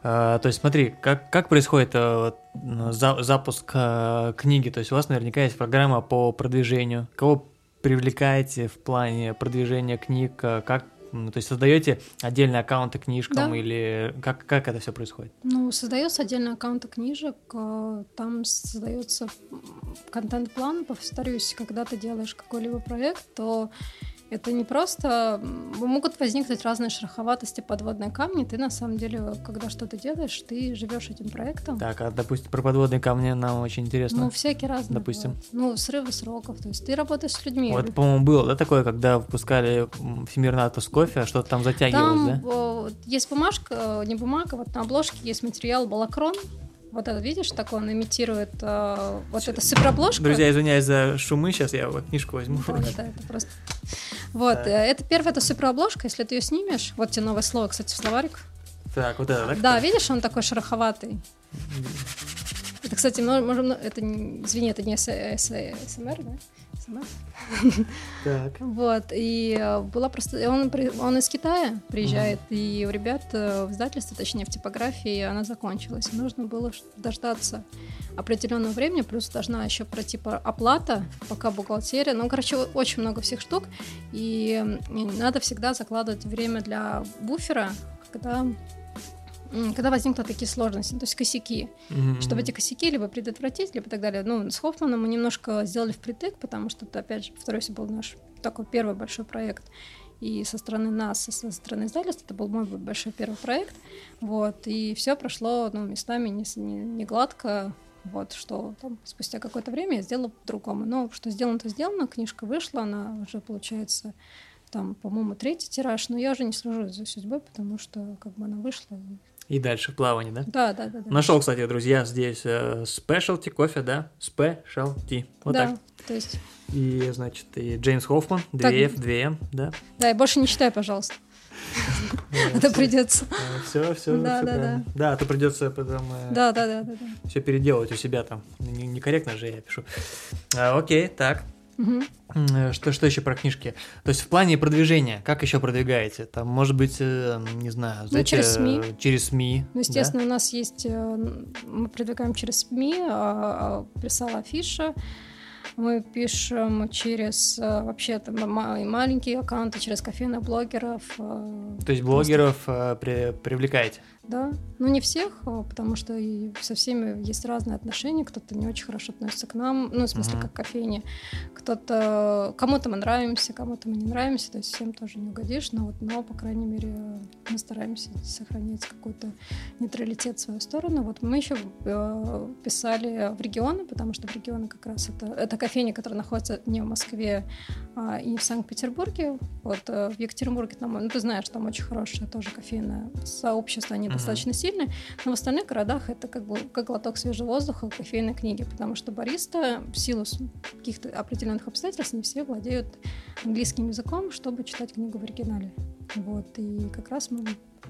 А, То есть смотри, как, как происходит ну, за- запуск э, книги? То есть у вас наверняка есть программа по продвижению. Кого привлекаете в плане продвижения книг? Э, Как, м, то есть создаете отдельные аккаунты книжкам Да. или как, как это все происходит? Ну, создается отдельный аккаунт книжек, э, там создается контент-план, повторюсь, когда ты делаешь какой-либо проект, то Это не просто... Могут возникнуть разные шероховатости, подводные камни. Ты, на самом деле, когда что-то делаешь, ты живешь этим проектом. Так, а, допустим, про подводные камни нам очень интересно. Ну, всякие разные. Допустим. бывают. Ну, срывы сроков. То есть ты работаешь с людьми. Вот, по-моему, было, да, такое, когда выпускали Всемирный атлас кофе, а что-то там затягивалось, Там да? есть бумажка, э, не бумага, вот на обложке есть материал балакрон. Вот это, видишь, такой он имитирует э, вот эта суперобложка. Друзья, извиняюсь за шумы, сейчас я вот книжку возьму. Да, да, да, это просто... Вот, Так. э, это первое, это суперобложка, если ты ее снимешь, вот тебе новое слово, кстати, в словарик. Так, вот это, да? Да, видишь, он такой шероховатый. Это, кстати, мо- можем, это, извини, это не С- С- СМР, да? СМР? Так. Вот, и э, была просто... Он, он из Китая приезжает, и у ребят э, в издательстве, точнее, в типографии, она закончилась. Нужно было дождаться определенного времени, плюс должна еще пройти оплата, пока бухгалтерия. Ну, короче, очень много всех штук, и надо всегда закладывать время для буфера, когда когда возникнут такие сложности, то есть косяки Мгм. чтобы эти косяки либо предотвратить, либо так далее. Ну, с Хоффманом мы немножко сделали впритык, потому что это, опять же, повторюсь, был наш такой первый большой проект. И со стороны нас, и со стороны издательства, это был мой большой первый проект. Вот, и все прошло, ну, местами не, не, не гладко, вот, что там спустя какое-то время я сделала по-другому. Но что сделано, то сделано, книжка вышла, она уже, получается, там, по-моему, третий тираж, но я уже не слежу за судьбой, потому что как бы она вышла. и- И дальше в плавании, да? Да, да, да. да. Нашел, кстати, друзья, здесь э, specialty кофе, да? Specialty. Вот да, так. то есть И, значит, и Джеймс Хоффман, Так. 2F, 2M, да? Да, и больше не читай, пожалуйста. <laughs> Это придется. Все, все, Да, да, правильно. Да, а то придется потом Да, да, да, да, да. все переделать у себя там. Не- Некорректно же я пишу. А, окей, так. Э, Что, что еще про книжки? То есть в плане продвижения, как еще продвигаете? Там, может быть, э, не знаю, знаете, через СМИ. Через СМИ. Ну, естественно, у нас есть, э, мы продвигаем через СМИ, а, а, писала афиша, мы пишем через вообще там ма- маленькие аккаунты, через кофейных блогеров. да? То есть блогеров при- привлекаете? Да, ну не всех, а, потому что со всеми есть разные отношения. Кто-то не очень хорошо относится к нам, ну, в смысле, как к кофейне. Кто-то... Кому-то мы нравимся, кому-то мы не нравимся, то есть всем тоже не угодишь, но вот, но, по крайней мере, мы стараемся сохранять какой-то нейтралитет в свою сторону. Вот мы еще э, писали в регионы, потому что в регионы как раз это, это кофейня, которая находится не в Москве а, и не в Санкт-Петербурге. Вот э, в Екатеринбурге там, ну, ты знаешь, там очень хорошее тоже кофейное сообщество, они. Достаточно сильные, но в остальных городах это как бы как глоток свежего воздуха в кофейной книге, потому что бариста в силу каких-то определенных обстоятельств не все владеют английским языком, чтобы читать книгу в оригинале. Вот, и как раз мы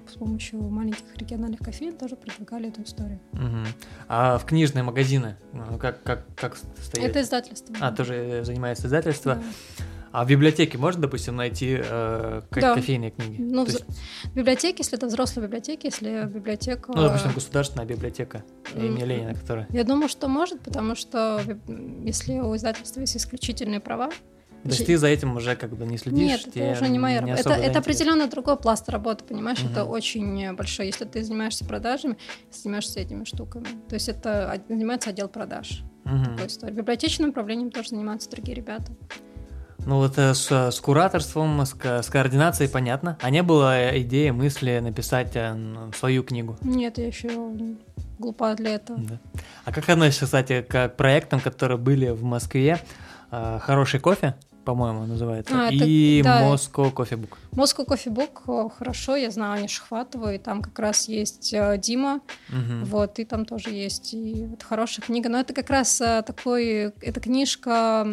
с помощью маленьких региональных кофеин тоже продвигали эту историю. Мгм. А в книжные магазины ну, как, как, как стоит? Это издательство. А, тоже занимается издательство. Да. А в библиотеке можно, допустим, найти э, ко- Да. кофейные книги? Ну, в есть, в библиотеке, если это взрослая библиотека, если библиотека... ну, допустим, государственная библиотека имени Ленина, которая... Я думаю, что может, потому что если у издательства есть исключительные права, То есть ты за этим уже как бы не следишь? Нет, это уже не моя работа. Это, это определенно другой пласт работы, понимаешь? Это Мгм. очень большой. Если ты занимаешься продажами, занимаешься этими штуками. То есть это занимается отдел продаж. Мгм. Такой история. Библиотечным управлением тоже занимаются другие ребята. Ну вот э, с, с кураторством, с, с координацией понятно. А не было э, идеи, мысли написать э, свою книгу? Нет, я еще глупа для этого. Да. А как относишься, кстати, к проектам, которые были в Москве? Э, Хороший кофе, по-моему, называется, А, и да. Moscow Coffee Book. Moscow Coffee Book о, хорошо, я знаю, они Шахватова, и там как раз есть э, Дима, Мгм. вот, и там тоже есть, и это хорошая книга, но это как раз э, такой, это книжка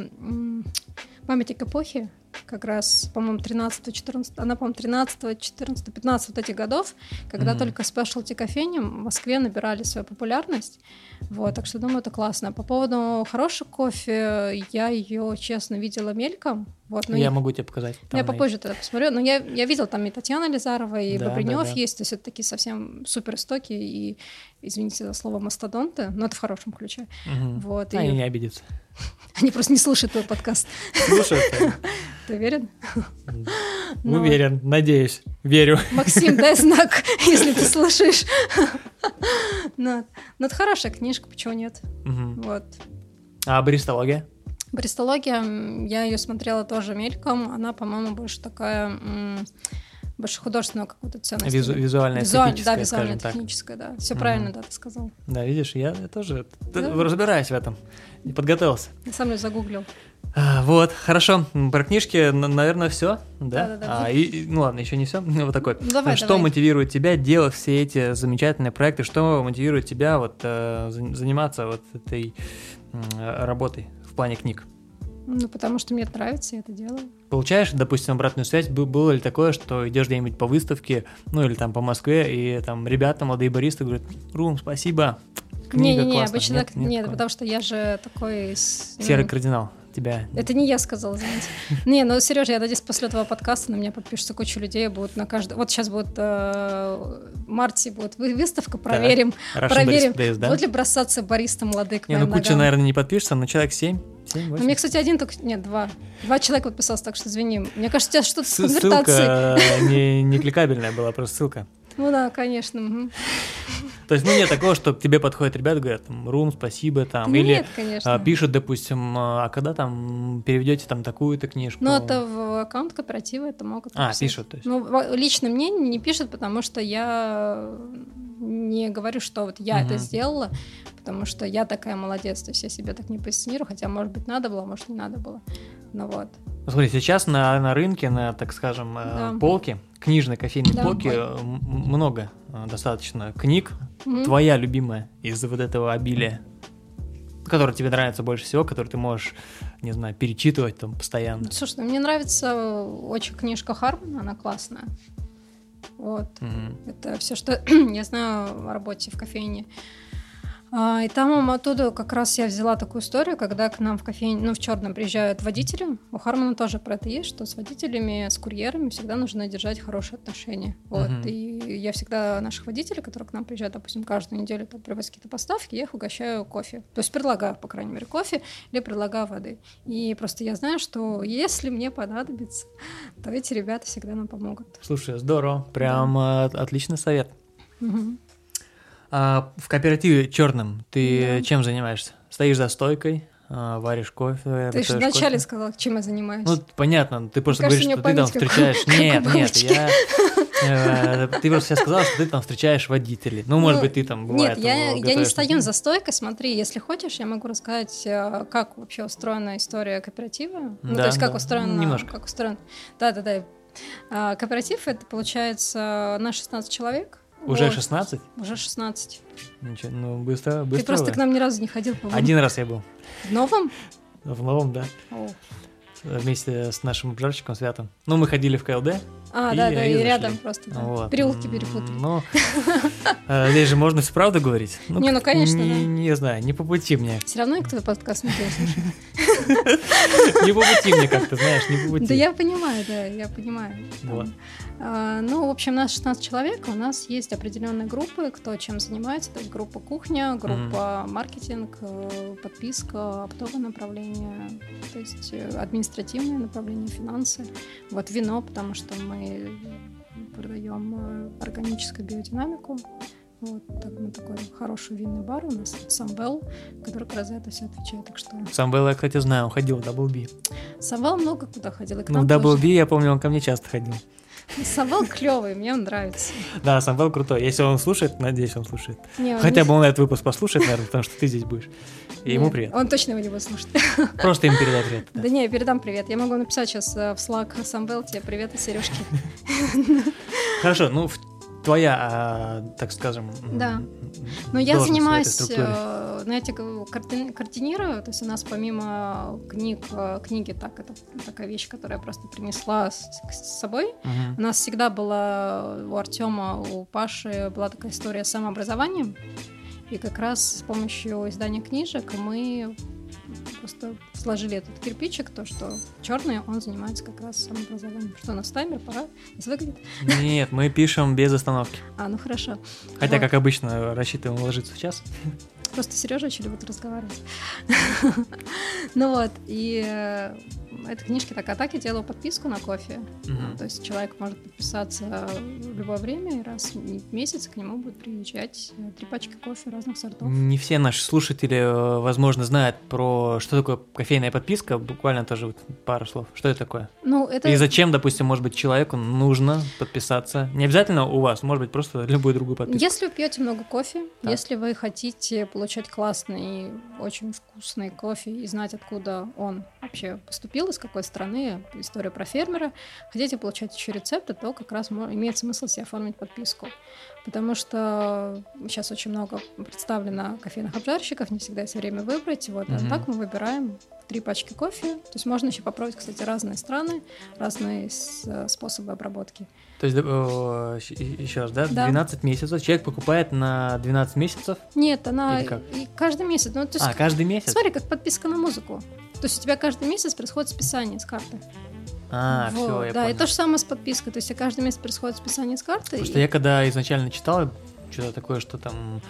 м, «Памятник эпохи», как раз, по-моему, 13 14 она, по-моему, 13 14 15 вот этих годов, когда Мгм. только спешлти кофейни в Москве набирали свою популярность, вот, так что думаю, это классно. По поводу хорошего кофе, я ее, честно, видела мельком, вот, но Я не- могу тебе показать. там я попозже тогда посмотрю. Но я, я видел там и Татьяна Лизарова, и Да, Бобринев да, да. есть. То есть это такие совсем супер истоки и, извините за слово, мастодонты, но это в хорошем ключе. Мгм. Вот, и Они не обидятся. <laughs> они просто не слушают твой подкаст. Слушай, <laughs> Ты уверен? Ну. уверен, надеюсь, верю. Максим, дай <laughs> знак, если ты слушаешь. Ну, ну, это хорошая книжка, почему нет? Вот. А? Бристология, м, я ее смотрела тоже мельком. Она, по-моему, больше такая больше художественного какую-то ценность. Визу- визуальная, Визуаль- эстетическая, да, скажем так. визуально-техническая, да. Все Мгм. правильно, да, ты сказал. Да, видишь, я тоже т- Да. разбираюсь в этом. Не подготовился. Я сам ее загуглил. А, вот, хорошо. Про книжки, наверное, все, да? Да-да-да. А, и, и- ну ладно, еще не все. <laughs> Вот такой. Давай, что давай. мотивирует тебя делать все эти замечательные проекты? Что мотивирует тебя вот э, за- заниматься вот этой э, работой в плане книг? Ну, потому что мне это нравится, я это делаю. Получаешь, допустим, обратную связь? Бы- Было ли такое, что идешь где-нибудь по выставке, ну или там по Москве, и там ребята, молодые баристы говорят, Рум, спасибо, книга Не-не-не, классная». обычно Нет, нет нет, потому что я же такой... с- ну, Серый кардинал тебя. Это не я сказала, извините. <laughs> Не, ну, Сережа, я надеюсь, после этого подкаста на меня подпишется куча людей, будут на каждый... Вот сейчас будет э, в марте будет вы- выставка, проверим, проверим, Days, да? ли бросаться баристы молодые к Не, ну куча, ногам. наверное, не подпишется, но человек 7, 7, У 8. меня, кстати, один только... Нет, два. Два человека подписался, так что извини. Мне кажется, у тебя что-то с Ссылка конвертацией. э, не, не кликабельная была, просто ссылка. Ну да, конечно. То есть, ну, нет такого, что к тебе подходят ребята, говорят, там, Рум, спасибо, там, Ну, или Нет, конечно. а, пишут, допустим, а когда там переведете там такую-то книжку? Ну, это в аккаунт кооператива это могут А, пишут, то есть. Ну, лично мне не пишут, потому что я не говорю, что вот я это Мгм. сделала, потому что я такая молодец, то есть я себя так не позиционирую, хотя, может быть, надо было, может, не надо было. Ну вот. Смотри, сейчас на, на рынке, на, так скажем, э, Да. полке, книжной кофейной Да. полке, э, много э, достаточно книг. Мгм. Твоя любимая из вот этого обилия, которая тебе нравится больше всего, которую ты можешь, не знаю, перечитывать там постоянно. Слушай, ну, мне нравится очень книжка Хармана, она классная. Вот. Мгм. Это все, что <clears throat> я знаю о работе в кофейне. А, и там оттуда как раз я взяла такую историю, когда к нам в кофейне, ну, в черном приезжают водители. У Хармана тоже про это есть, что с водителями, с курьерами всегда нужно держать хорошие отношения. Вот. Мгм. И я всегда наших водителей, которые к нам приезжают, допустим, каждую неделю там, привозят какие-то поставки, я их угощаю кофе. То есть предлагаю, по крайней мере, кофе или предлагаю воды. И просто я знаю, что если мне понадобится, то эти ребята всегда нам помогут. Слушай, здорово, прям э, отличный совет. Мгм. А в кооперативе черном ты Да. чем занимаешься? Стоишь за стойкой, а, варишь кофе? Ты же вначале кофе? сказала, чем я занимаюсь. Ну, понятно, ты просто кажется, говоришь, у меня что ты там как встречаешь... <laughs> как Нет, нет, бабочки. я... э, Ты просто сейчас сказала, что ты там встречаешь водителей. Ну, может Ну, быть, ты там бывает... Нет, я, я не стою за стойкой. Смотри, если хочешь, я могу рассказать, э, как вообще устроена история кооператива. Ну, то есть, как да. устроен... Немножко. Как устроен... Да, да, да. А, Кооператив это получается на 16 человек. Уже Вот. 16? Уже 16. Ничего, ну, быстро, быстро. Ты просто вы. к нам ни разу не ходил, по-моему. Один раз я был. В новом? В новом, да. О. Вместе с нашим обжарщиком Святым. Ну, мы ходили в КЛД. А, И- да, да, и и рядом просто. да. Вот. Переулки перепутали. Ну, э, здесь же можно всю правду говорить. Не, ну, конечно, не, да. Не знаю, не по пути мне. Все равно я твой подкаст не слушать. <laughs> Не по пути мне, как ты знаешь, не по пути. Да я понимаю, да, я понимаю. Вот. А, Ну, в общем, нас 16 человек, у нас есть определенные группы, кто чем занимается. То есть группа кухня, группа маркетинг, э, подписка, оптовое направление, то есть э, административное направление, финансы. Вот вино, потому что мы продаем э, органическую биодинамику. Вот так, мы такой хороший винный бар у нас, Самвел, который как раз за это все отвечает. Так что Сам Белл, я, кстати, знаю, он ходил в Double B. Самвел много куда ходил. И к Ну, в Double тоже. Я помню, он ко мне часто ходил. <laughs> Самвел клевый, мне он нравится. Да, сам Белл крутой. Если он слушает, надеюсь, он слушает. Не, он Хотя не- бы он этот выпуск послушает, наверное, потому что ты здесь будешь. И ему привет. Он точно его не будет слушать. <laughs> Просто им передай привет. да. Да не, я передам привет. Я могу написать сейчас э, в Slack Самвел тебе привет от Сережки. Хорошо, ну, твоя, а, так скажем... Да. Но я в этой занимаюсь, э, знаете, коорди- координирую. То есть у нас помимо книг, э, книги, так, это такая вещь, которую я просто принесла с, с собой. Мгм. У нас всегда была у Артема, у Паши была такая история с самообразованием. И как раз с помощью издания книжек мы просто сложили этот кирпичик, то, что черный, он занимается как раз самообразованием. Что у нас таймер, пора? Нас выглядит? Нет, мы пишем без остановки. <laughs> А, ну хорошо. Хотя, Вот. как обычно, рассчитываем уложиться в час. Просто Сережа очень любит разговаривать. <laughs> Ну вот, и э, этой книжке так а так я делаю подписку на кофе. Угу. То есть человек может подписаться в любое время, и раз в месяц к нему будет приезжать э, три пачки кофе разных сортов. Не все наши слушатели, э, возможно, знают про что такое кофейная подписка. Буквально тоже вот пару слов. Что это такое? Ну, это... И зачем, допустим, может быть, человеку нужно подписаться? Не обязательно у вас, может быть, просто любую другую подписку. Если вы пьете много кофе, так. если вы хотите получать классный, очень вкусный кофе и знать, откуда он вообще поступил, из какой страны, история про фермера, хотите получать еще рецепты, то как раз имеет смысл себе оформить подписку. Потому что сейчас очень много представлено кофейных обжарщиков, не всегда есть время выбрать. Вот, mm-hmm. а так мы выбираем три пачки кофе. То есть можно еще попробовать, кстати, разные страны, разные способы обработки. То есть, еще раз, да, да, 12 месяцев. Человек покупает на 12 месяцев? Нет, она каждый месяц. Ну, то есть, а, каждый месяц? Смотри, как подписка на музыку. То есть у тебя каждый месяц происходит списание с карты. А, вот, все, я Да, понял. и то же самое с подпиской. То есть каждый месяц происходит списание с карты. Просто и... я когда изначально читал, что-то такое, что там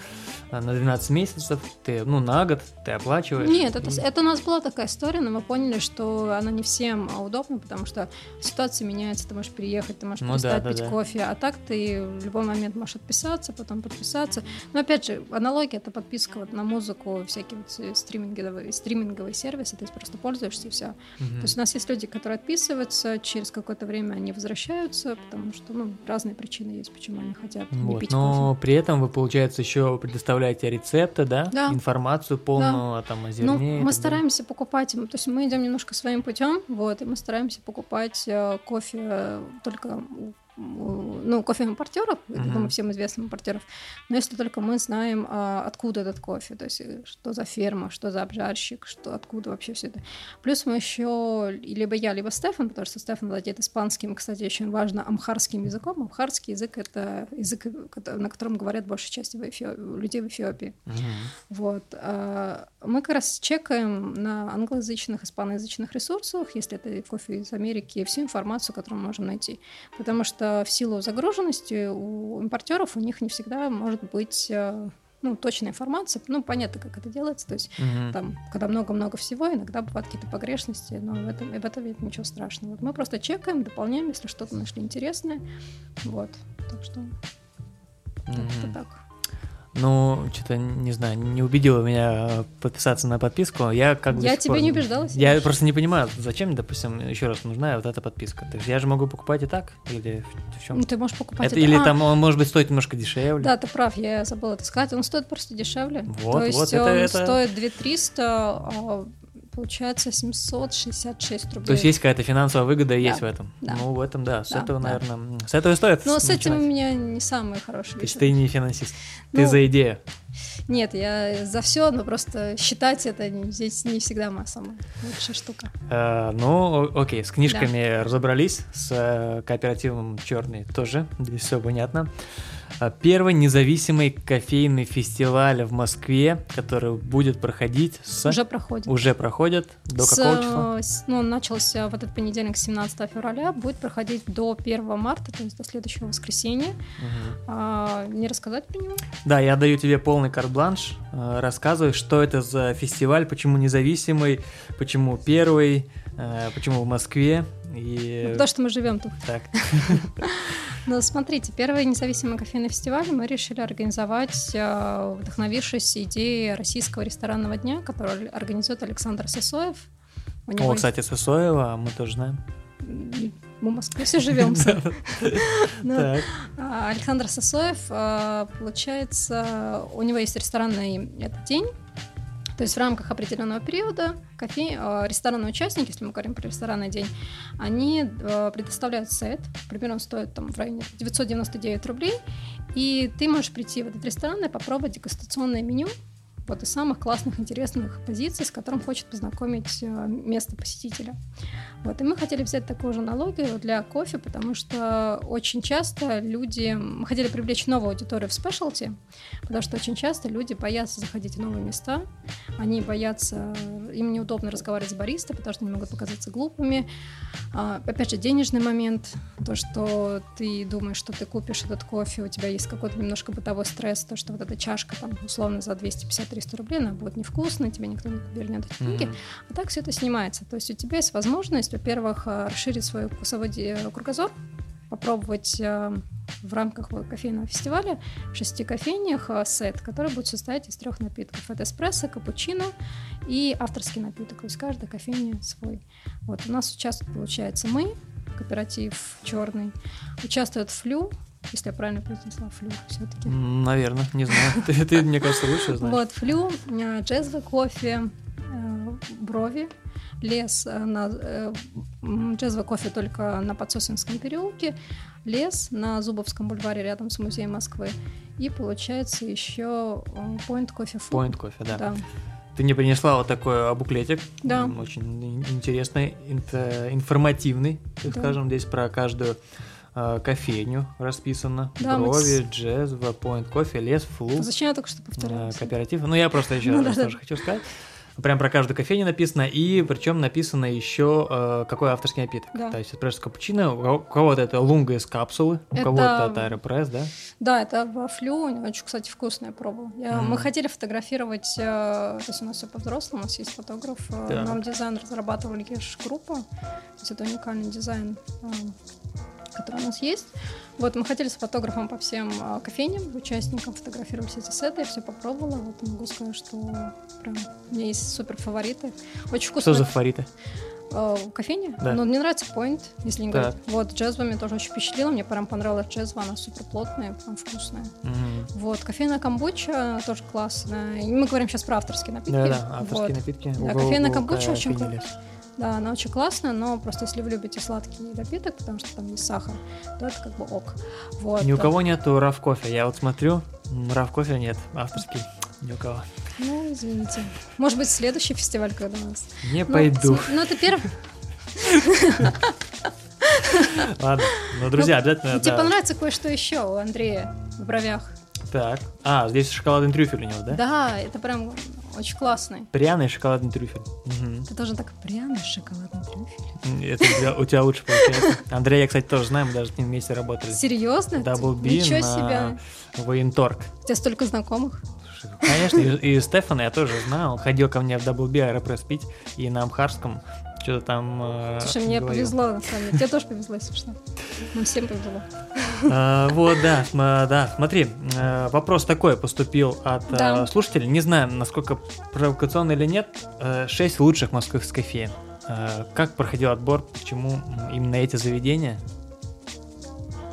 на 12 месяцев, ты, ну, на год ты оплачиваешь. Нет, это, это у нас была такая история, но мы поняли, что она не всем удобна, потому что ситуация меняется, ты можешь приехать, ты можешь ну, перестать да, пить да, кофе, а так ты в любой момент можешь отписаться, потом подписаться. Но опять же, аналогия — это подписка вот на музыку, всякие вот стриминговые, стриминговые сервисы, ты просто пользуешься и все. Угу. То есть у нас есть люди, которые отписываются, через какое-то время они возвращаются, потому что, ну, разные причины есть, почему они хотят вот, не пить но кофе. при этом вы, получается, еще предоставляете оставляете рецепты, да? Да. Информацию полную да. там о зерне. Ну, мы стараемся далее. покупать, то есть мы идем немножко своим путем, вот, и мы стараемся покупать э, кофе э, только ну, кофе-импортеров, uh-huh. думаю, всем известных импортеров, но если только мы знаем, а, откуда этот кофе, то есть э, что за ферма, что за обжарщик, что откуда вообще все это. Плюс мы еще, либо я, либо Стефан, потому что Стефан владеет испанским, кстати, очень важно, амхарским языком. Амхарский язык — это язык, на котором говорят большая часть в людей в Эфиопии. Uh-huh. Вот. А, мы как раз чекаем на англоязычных, испаноязычных ресурсах, если это кофе из Америки, всю информацию, которую мы можем найти. Потому что что в силу загруженности у импортеров у них не всегда может быть э, ну, точная информация. Ну, понятно, как это делается. То есть, угу. там, когда много-много всего, иногда бывают какие-то погрешности, но в этом, в этом нет ничего страшного. Вот мы просто чекаем, дополняем, если что-то нашли интересное. Вот. Так что угу. как-то так. Ну, что-то, не знаю, не убедила меня подписаться на подписку. Я как Я тебе пор... не убеждала. Я просто не понимаю, зачем, допустим, еще раз нужна вот эта подписка. То есть я же могу покупать и так? Или в чем? Ну, ты можешь покупать это, Или а... там он, может быть, стоит немножко дешевле? Да, ты прав, я забыла это сказать. Он стоит просто дешевле. Вот, То есть вот, он это, стоит 2300, получается 766 рублей. То есть есть какая-то финансовая выгода да. есть в этом? Да. Ну, в этом, да. С да, этого, да. наверное, с этого стоит Но с этим у меня не самые хорошие То есть ты не финансист, ну, ты за идею? Нет, я за все, но просто считать это здесь не всегда моя самая лучшая штука. А, ну, окей, с книжками да. разобрались, с э, кооперативом черный тоже, здесь все понятно. А, первый независимый кофейный фестиваль в Москве, который будет проходить с... Уже проходит. Уже проходит. До с, какого числа? С, ну, начался в этот понедельник, 17 февраля, будет проходить до 1 марта, то есть до следующего воскресенья. Угу. А, не рассказать про него? Да, я даю тебе полный карт-бланш. А, рассказывай, что это за фестиваль, почему независимый, почему первый, а, почему в Москве. И... Ну, потому что мы живем тут. Так. <laughs> Ну, смотрите, первый независимый кофейный фестиваль мы решили организовать, э, вдохновившись идеей российского ресторанного дня, который организует Александр Сосоев. О, кстати, Сосоева мы тоже знаем. Мы в Москве все живем. <laughs> <laughs> А, Александр Сосоев, э, получается, у него есть ресторанный день, то есть в рамках определенного периода кофе, э, ресторанные участники, если мы говорим про ресторанный день, они э, предоставляют сет, примерно он стоит там в районе 999 рублей, и ты можешь прийти в этот ресторан и попробовать дегустационное меню, вот из самых классных, интересных позиций, с которым хочет познакомить э, место посетителя. Вот, и мы хотели взять такую же аналогию для кофе, потому что очень часто люди... Мы хотели привлечь новую аудиторию в спешлти, потому что очень часто люди боятся заходить в новые места, они боятся им неудобно разговаривать с бариста, потому что они могут показаться глупыми. А, опять же, денежный момент, то, что ты думаешь, что ты купишь этот кофе, у тебя есть какой-то немножко бытовой стресс, то, что вот эта чашка там условно за 250-300 рублей, она будет невкусной, тебе никто не вернет эти деньги, mm-hmm. а так все это снимается. То есть у тебя есть возможность, во-первых, а, расширить свой вкусовой кругозор, попробовать э, в рамках кофейного фестиваля в шести кофейнях э, сет, который будет состоять из трех напитков. Это эспрессо, капучино и авторский напиток. То есть каждая кофейня свой. Вот у нас участвует, получается, мы, кооператив черный, участвует флю, если я правильно произнесла флю все-таки. Наверное, не знаю. <laughs> Ты, ты, мне кажется, лучше знаешь. Вот, флю, э, джезвый кофе, брови, лес э, на э, джезвый кофе только на Подсосинском переулке, лес на Зубовском бульваре рядом с музеем Москвы. И получается еще Point Coffee Food. Point Coffee, да. да. Ты мне принесла вот такой буклетик. Да. Очень интересный, информативный, так да. скажем, здесь про каждую э, кофейню расписано. Да, Брови, мы... джезва, Point Coffee, лес, флу. Зачем я только что повторяю? Кооператив. Ну, я просто еще <laughs> раз тоже хочу сказать. Прям про каждую кофейню написано, и причем написано еще, э, какой авторский напиток. Да. То есть эспрессо капучино, у кого-то это лунга из капсулы, у это... кого-то это аэропресс, да? Да, это вафлю, очень, кстати, вкусная пробовала. Я, mm. Мы хотели фотографировать, э, то есть у нас все по-взрослому, у нас есть фотограф, э, да. нам дизайн разрабатывали группа, то есть это уникальный дизайн э, который у нас есть. Вот, мы хотели с фотографом по всем а, кофейням, участникам фотографировать все эти сеты, я все попробовала. Вот могу сказать, что прям у меня есть супер фавориты. Очень вкусно. Что за фавориты? А, кофейня? Да. Ну, мне нравится Point, если не так. говорить. Вот, джезва меня тоже очень впечатлила, мне прям понравилась джезва, она супер плотная, прям вкусная. Угу. Вот, кофейная камбуча тоже классная. И мы говорим сейчас про авторские напитки. Да, да, авторские вот. напитки. Да, кофейная камбуча очень классная. Да, она очень классная, но просто если вы любите сладкий напиток, потому что там есть сахар, то это как бы ок. Вот. Ни у кого нету раф кофе. Я вот смотрю, раф кофе нет, авторский. Ни у кого. Ну, извините. Может быть, следующий фестиваль, когда у нас. Не ну, пойду. Ну, это первый. Ладно, ну, друзья, обязательно... Тебе понравится кое-что еще у Андрея в бровях. Так. А, здесь шоколадный трюфель у него, да? Да, это прям очень классный. Пряный шоколадный трюфель. Угу. Ты тоже так пряный шоколадный трюфель. Это у тебя, у тебя лучше получается. Андрей, я, кстати, тоже знаю, мы даже с ним вместе работали. Серьезно? Double B Ничего на себе. Военторг. У тебя столько знакомых? Конечно, и, и Стефана я тоже знал. Он ходил ко мне в Double B Аэропресс пить, и на Амхарском что-то там э, Слушай, мне говорил. повезло, на самом деле. Тебе тоже повезло, если что. Нам всем повезло. А, вот, да, да, смотри, э, вопрос такой поступил от э, слушателей. Не знаю, насколько провокационный или нет. Шесть лучших московских кофеин. Как проходил отбор? Почему именно эти заведения?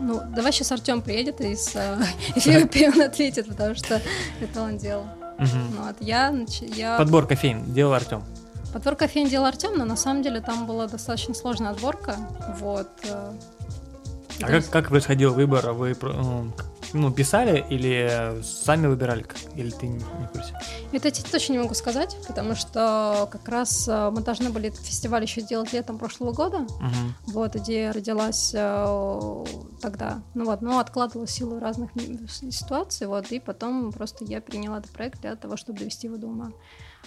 Ну, давай сейчас Артем приедет из <laughs> Эфиопии, он ответит, потому что это он делал. Угу. Вот, я, я... Подбор кофеин делал Артем. Подбор кофеин делал Артем, но на самом деле там была достаточно сложная отборка. Вот. Э, а как, как происходил выбор? Вы ну, писали или сами выбирали? Или ты не, не в курсе? Это я точно не могу сказать, потому что как раз э, мы должны были этот фестиваль еще делать летом прошлого года. Угу. Вот, идея родилась э, тогда. Ну вот, но откладывала силу разных ситуаций, вот, и потом просто я приняла этот проект для того, чтобы довести его до ума.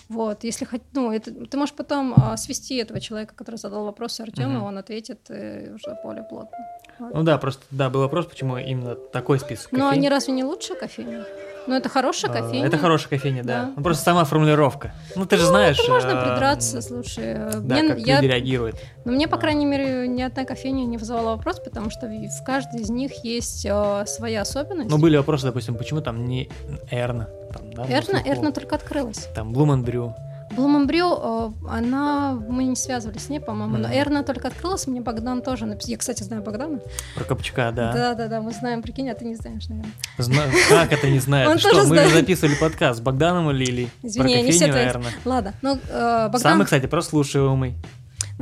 Вот, если хоть, ну, это, ты можешь потом а, свести этого человека, который задал вопрос Артему, угу. он ответит э, уже более плотно. Вот. Ну да, просто да, был вопрос, почему именно такой список. Ну, они разве не лучшая кофейня? Ну, это хорошая а, кофейня. Это хорошая кофейня, да. да. Ну, просто сама формулировка. Ну, ты же ну, знаешь... Это можно а, придраться, слушай. Да, мне, как я, люди реагируют. Но мне, по крайней мере, ни одна кофейня не вызывала вопрос, потому что в каждой из них есть э, своя особенность. Ну, были вопросы, допустим, почему там не Эрна? Там, да, Эрна, Эрна только открылась. Там Блумандрю. Блуманбрю, э, она, мы не связывались с ней, по-моему, но Эрна только открылась, мне Богдан тоже написал. Я, кстати, знаю Богдана. Про Копчака, да. Да-да-да, мы знаем, прикинь, а ты не знаешь, наверное. Знаю. Как это не знаешь? <laughs> Что, мы записывали подкаст с Богданом или Лилией? Извини, не все Эрна. Ладно, ну, э, Богдан... Самый, кстати, прослушиваемый.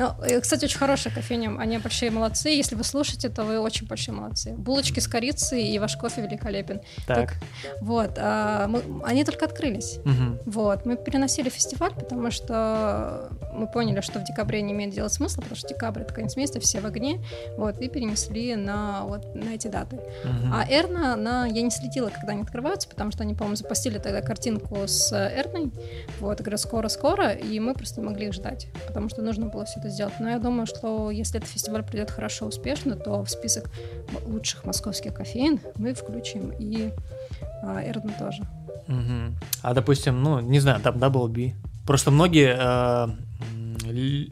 Ну, кстати, очень хорошая кофейня, они большие молодцы. Если вы слушаете, то вы очень большие молодцы. Булочки с корицей и ваш кофе великолепен. Так. Так, вот, а, мы, они только открылись. Мгм. Вот, мы переносили фестиваль, потому что мы поняли, что в декабре не имеет делать смысла, потому что декабрь это конец месяца, все в огне, вот, и перенесли на вот на эти даты. Мгм. А Эрна, она, я не следила, когда они открываются, потому что они, по-моему, запостили тогда картинку с Эрной, вот, и говорят, скоро-скоро, и мы просто не могли их ждать, потому что нужно было все это сделать. Но я думаю, что если этот фестиваль пройдет хорошо, успешно, то в список лучших московских кофеин мы включим и а, Эрну тоже. Мгм. А допустим, ну, не знаю, там Double B. Просто многие э,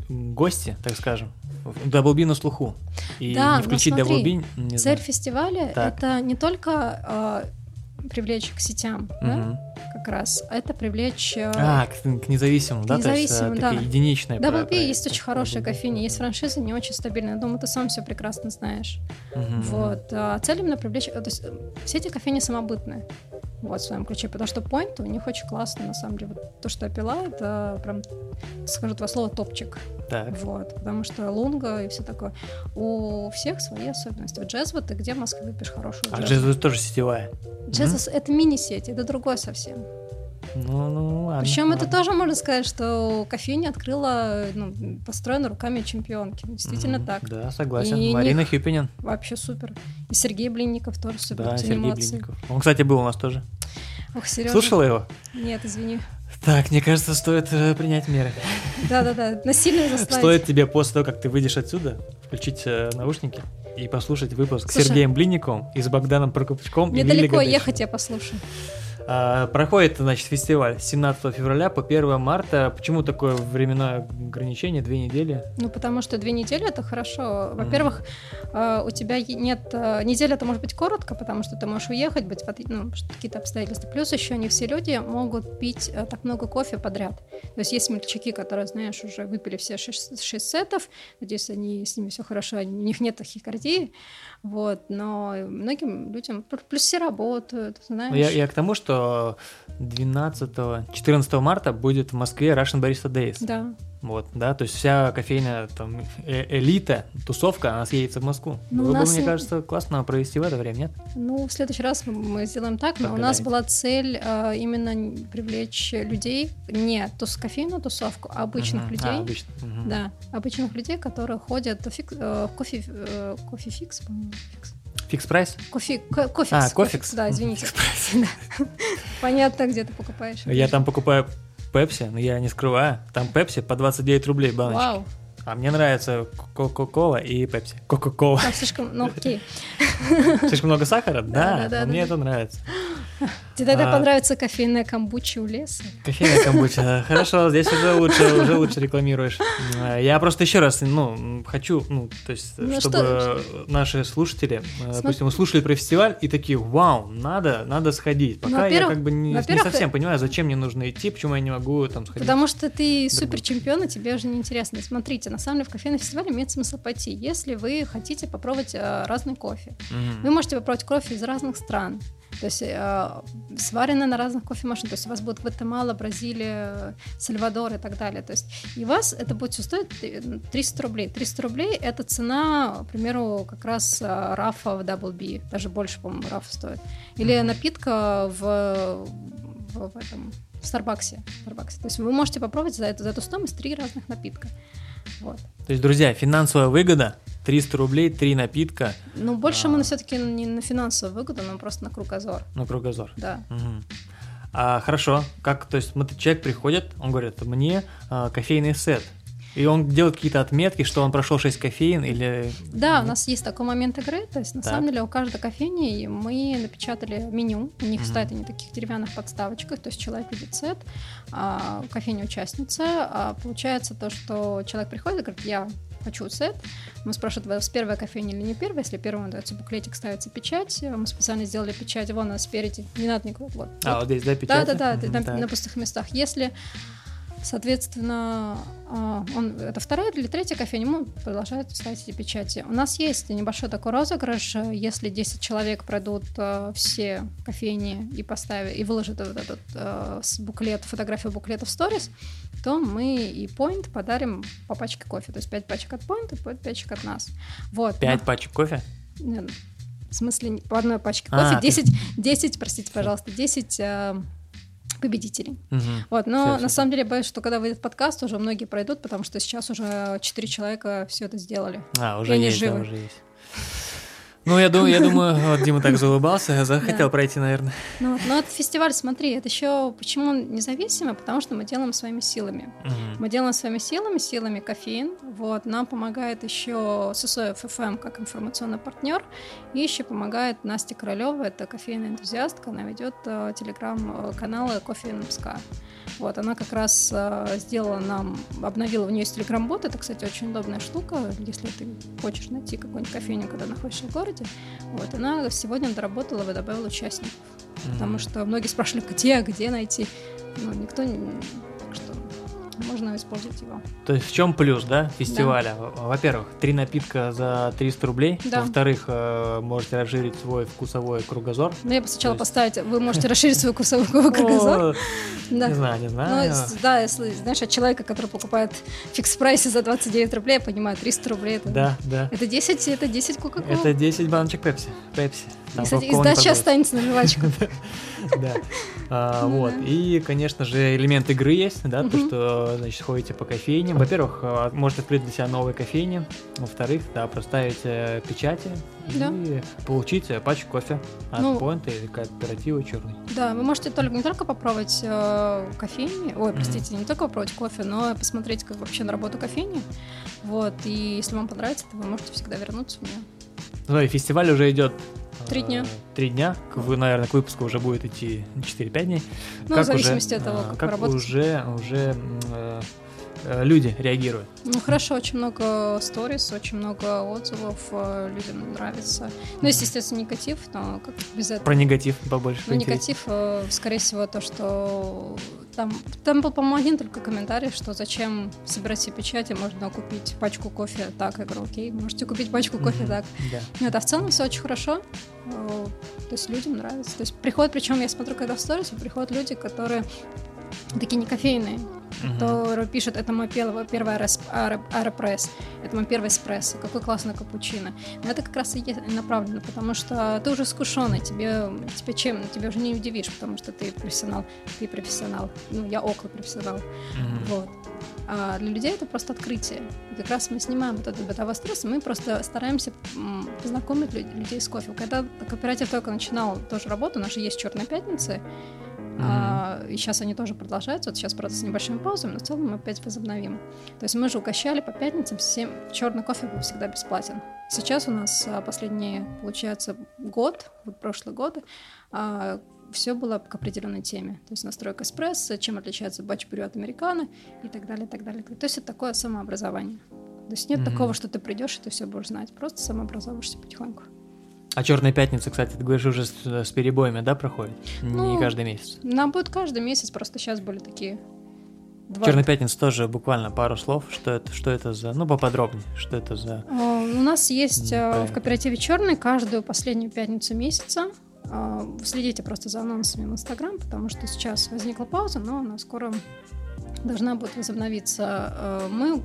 гости, так скажем, в Double B на слуху. И Да, не но включить Double смотри, B, не Цель знаю. фестиваля Так. это не только а, привлечь к сетям, да, Мгм. как раз, это привлечь э, А, к, к независимым, да? То есть, э, независимым, да. такие единичные. B про- есть очень B. кофейни, есть франшизы не очень стабильные. Я думаю, ты сам все прекрасно знаешь. Мгм. Вот. А цель именно привлечь... э, То есть все эти кофейни самобытные. Вот, в своем ключе. Потому что point у них очень классно, на самом деле. Вот то, что я пила, это прям, скажу два слова, топчик. Так. Вот. Потому что лунга и все такое. У всех свои особенности. Вот джезву ты где в Москве выпьешь хорошую А джезву? Джезус тоже сетевая. Джезву это мини-сеть, это другое совсем. Ну, ну, ладно. Причем это ладно. тоже можно сказать, что кофейня открыла, ну, построена руками чемпионки. Действительно Мгм. так. Да, согласен. И Марина них- Хюпинин. Вообще супер. И Сергей Блинников тоже супер. Да, Сергей молодцы. Блинников. Он, кстати, был у нас тоже. Ох, Сережа. Слушала его? Нет, извини. Так, мне кажется, стоит э, принять меры. Да-да-да, насильно заставить. Стоит тебе после того, как ты выйдешь отсюда, включить э, наушники и послушать выпуск с Слушай. Сергеем Блинниковым и с Богданом Прокопчуком. Мне и далеко ехать, я послушаю. А, Проходит, значит, фестиваль с 17 февраля по 1 марта. Почему такое временное ограничение, две недели? Ну, потому что две недели это хорошо. Во-первых, э, у тебя нет... э, Неделя это может быть коротко, потому что ты можешь уехать, быть под ну, какие-то обстоятельства. Плюс еще не все люди могут пить э, так много кофе подряд. То есть есть смельчаки, которые, знаешь, уже выпили все шесть, шесть сетов. Надеюсь, они, с ними все хорошо, у них нет тахикардии. Вот, но многим людям... Плюс все работают, знаешь. Ну, Я, я к тому, что 12-14 марта будет в Москве Russian Barista Days. Да. Вот, да, то есть вся кофейная там э- элита, тусовка, она съедется в Москву. Ну, Было у бы, нас мне не- кажется, классно провести в это время, нет? Ну, в следующий раз мы- сделаем так, но у нас была цель э, именно привлечь людей, не тус кофейную тусовку, а обычных Мгм. людей. А, обычно. мгм. Да, обычных людей, которые ходят в фик- э, в кофе, э, кофе фикс, по-моему, фикс. Fix Price? Кофе, ко- Cofix, А, Cofix. Да, извините. <laughs> Да. Понятно, где ты покупаешь. Я там покупаю Пепси, но я не скрываю. Там Пепси по 29 рублей баночка. Вау, А мне нравится Кока-Кола и Пепси. Кока-Кола. там слишком, ну окей. Слишком много сахара? Да, Да, да, мне да. это нравится. <laughs> Тебе тогда А. понравится кофейная комбуча у леса. Кофейная комбуча. <laughs> Хорошо, здесь уже лучше, уже лучше рекламируешь. Э, Я просто еще раз, ну, хочу, ну, то есть, Ну, чтобы что- наши слушатели, э, Смо- допустим, услышали про фестиваль и такие, вау, надо, надо сходить. Пока я как бы не, не совсем понимаю, зачем мне нужно идти, почему я не могу там сходить. Потому что ты супер чемпион, и тебе уже неинтересно. Смотрите, на самом деле в кофейный фестиваль имеет смысл пойти, если вы хотите попробовать э, разный кофе. Мгм. Вы можете попробовать кофе из разных стран. То есть э, сваренный на разных кофемашинах. То есть у вас будет Гватемала, Бразилия, Сальвадор и так далее. То есть и у вас это будет всё стоить э, 300 рублей. 300 рублей — это цена, к примеру, как раз э, рафа в Double B. Даже больше, по-моему, рафа стоит. Или напитка в, в, в этом в Старбаксе. Старбаксе. То есть вы можете попробовать за эту, за эту стоимость три разных напитка. Вот. То есть, друзья, финансовая выгода 300 рублей, три напитка Ну, больше А. мы все-таки не на финансовую выгоду, но просто на кругозор. на кругозор. Да. Мгм. А, хорошо, как, то есть, человек приходит, он говорит, мне а, кофейный сет. И он делает какие-то отметки, что он прошел 6 кофеин или... Да, у нас есть такой момент игры. То есть, на Так. самом деле, у каждой кофейни мы напечатали меню. У них Мгм. стоят они на таких деревянных подставочках. То есть человек видит сет, а кофейня участница. А получается то, что человек приходит и говорит, я хочу сет. Мы спрашивают, вас первая кофейня или не первая. Если первая, он дается буклетик, ставится печать. Мы специально сделали печать вон она спереди. Не надо никакого. Вот. А, вот здесь, да, печать? да, да, Мгм, на, на пустых местах. Если, соответственно, а, он, это вторая или третья кофейня, мы продолжают ставить эти печати. У нас есть небольшой такой розыгрыш, если 10 человек пройдут э, все кофейни и поставят, и выложат вот этот э, с буклет, фотографию буклета в сторис, то мы и Point подарим по пачке кофе. То есть 5 пачек от Point и 5 пачек от нас. Вот. 5 пачек кофе? Нет, в смысле, по одной пачке кофе. А, 10, ты... 10, простите, пожалуйста, 10 э, победителей. Угу. Вот, но все, на все. самом деле боюсь, что когда выйдет подкаст, уже многие пройдут, потому что сейчас уже 4 человека все это сделали. А, уже есть, да, уже есть. Ну, я думаю, я думаю, вот Дима так заулыбался, захотел да. пройти, наверное. Ну, вот, но этот фестиваль, смотри, это еще почему он независимый, потому что мы делаем своими силами. Угу. Мы делаем своими силами, силами кофеин. Вот, нам помогает еще ССО ФФМ как информационный партнер, и еще помогает Настя Королева, это кофейная энтузиастка, она ведет э, телеграм-каналы э, Кофе МСК. Вот, она как раз э, сделала нам, обновила, у нее есть телеграм-бот, это, кстати, очень удобная штука, если ты хочешь найти какую-нибудь кофейню, когда находишься в городе. Вот, она сегодня доработала и добавила участников, mm-hmm. потому что многие спрашивали, где, где найти. Ну, никто не можно использовать его. То есть в чем плюс, да, фестиваля? Да. Во-первых, три напитка за 300 рублей. Да. Во-вторых, э, можете расширить свой вкусовой кругозор. Ну, я бы сначала есть... поставить, вы можете расширить свой вкусовой кругозор. <laughs> Не знаю, не знаю. Да, если, знаешь, от человека, который покупает фикс прайсе за 29 рублей, я понимаю, 300 рублей это... Да, да. Это 10, это 10 кока-кол. Это 10 баночек пепси. Пепси. И сдача останется на жвачку. <laughs> Да. А, вот. И, конечно же, элемент игры есть, да, то, что, значит, ходите по кофейням. Во-первых, а, можете открыть для себя новые кофейни. Во-вторых, да, проставить э, печати и получить пачку кофе от ну, Point или кооператива черный. Да, вы можете только не только попробовать э, кофейни, ой, простите, не только попробовать кофе, но посмотреть, как вообще на работу кофейни. Вот, и если вам понравится, то вы можете всегда вернуться в нее. Ну и фестиваль уже идет Три дня. Три дня. Вы, наверное, к выпуску уже будет идти 4-5 дней. Ну, как в зависимости уже, от того, как, как работать. уже, уже э, э, люди реагируют. Ну хорошо, очень много сторис, очень много отзывов, э, людям нравится. Ну, есть, естественно, негатив, но как без этого. Про негатив побольше. Ну, негатив, скорее всего, то, что там, там был, по-моему, один только комментарий, что зачем собирать себе печати, можно купить пачку кофе так. Я говорю, окей, можете купить пачку кофе так. Да. Нет, а в целом все очень хорошо. Э, то есть людям нравится. То есть приходят, причем я смотрю, когда в сторис, приходят люди, которые такие не кофейные, который пишет, это мой первый, первый аэропресс, это мой первый эспрессо, какой классный капучино. Но это как раз и направлено, потому что ты уже скушенный, тебе, тебе чем, тебе уже не удивишь, потому что ты профессионал, ты профессионал, ну, я около профессионал, mm-hmm. вот. А для людей это просто открытие. И как раз мы снимаем вот этот бытовой стресс, мы просто стараемся познакомить людей с кофе. Когда кооператив только начинал тоже работу, у нас же есть черные пятницы, Mm-hmm. А, и сейчас они тоже продолжаются. Вот сейчас, правда, с небольшими паузами, но в целом мы опять возобновим. То есть мы же угощали по пятницам 7... Черный кофе был всегда бесплатен. Сейчас у нас а, последний, получается, год, вот прошлый год, а, все было к определенной теме. То есть настройка эспрессо, чем отличается батч-брю от американо и так далее, и так далее. То есть это такое самообразование. То есть нет mm-hmm. такого, что ты придешь и ты все будешь знать. Просто самообразовываешься потихоньку. А Черная пятница, кстати, ты говоришь, уже с, с перебоями, да, проходит? Ну, Не каждый месяц. Нам будет каждый месяц, просто сейчас были такие. Два... Черная пятница тоже буквально пару слов. Что это, что это за. Ну, поподробнее, что это за. А, у нас есть Правильно. в кооперативе Черный каждую последнюю пятницу месяца. А, следите просто за анонсами в Инстаграм, потому что сейчас возникла пауза, но она скоро должна будет возобновиться. А, мы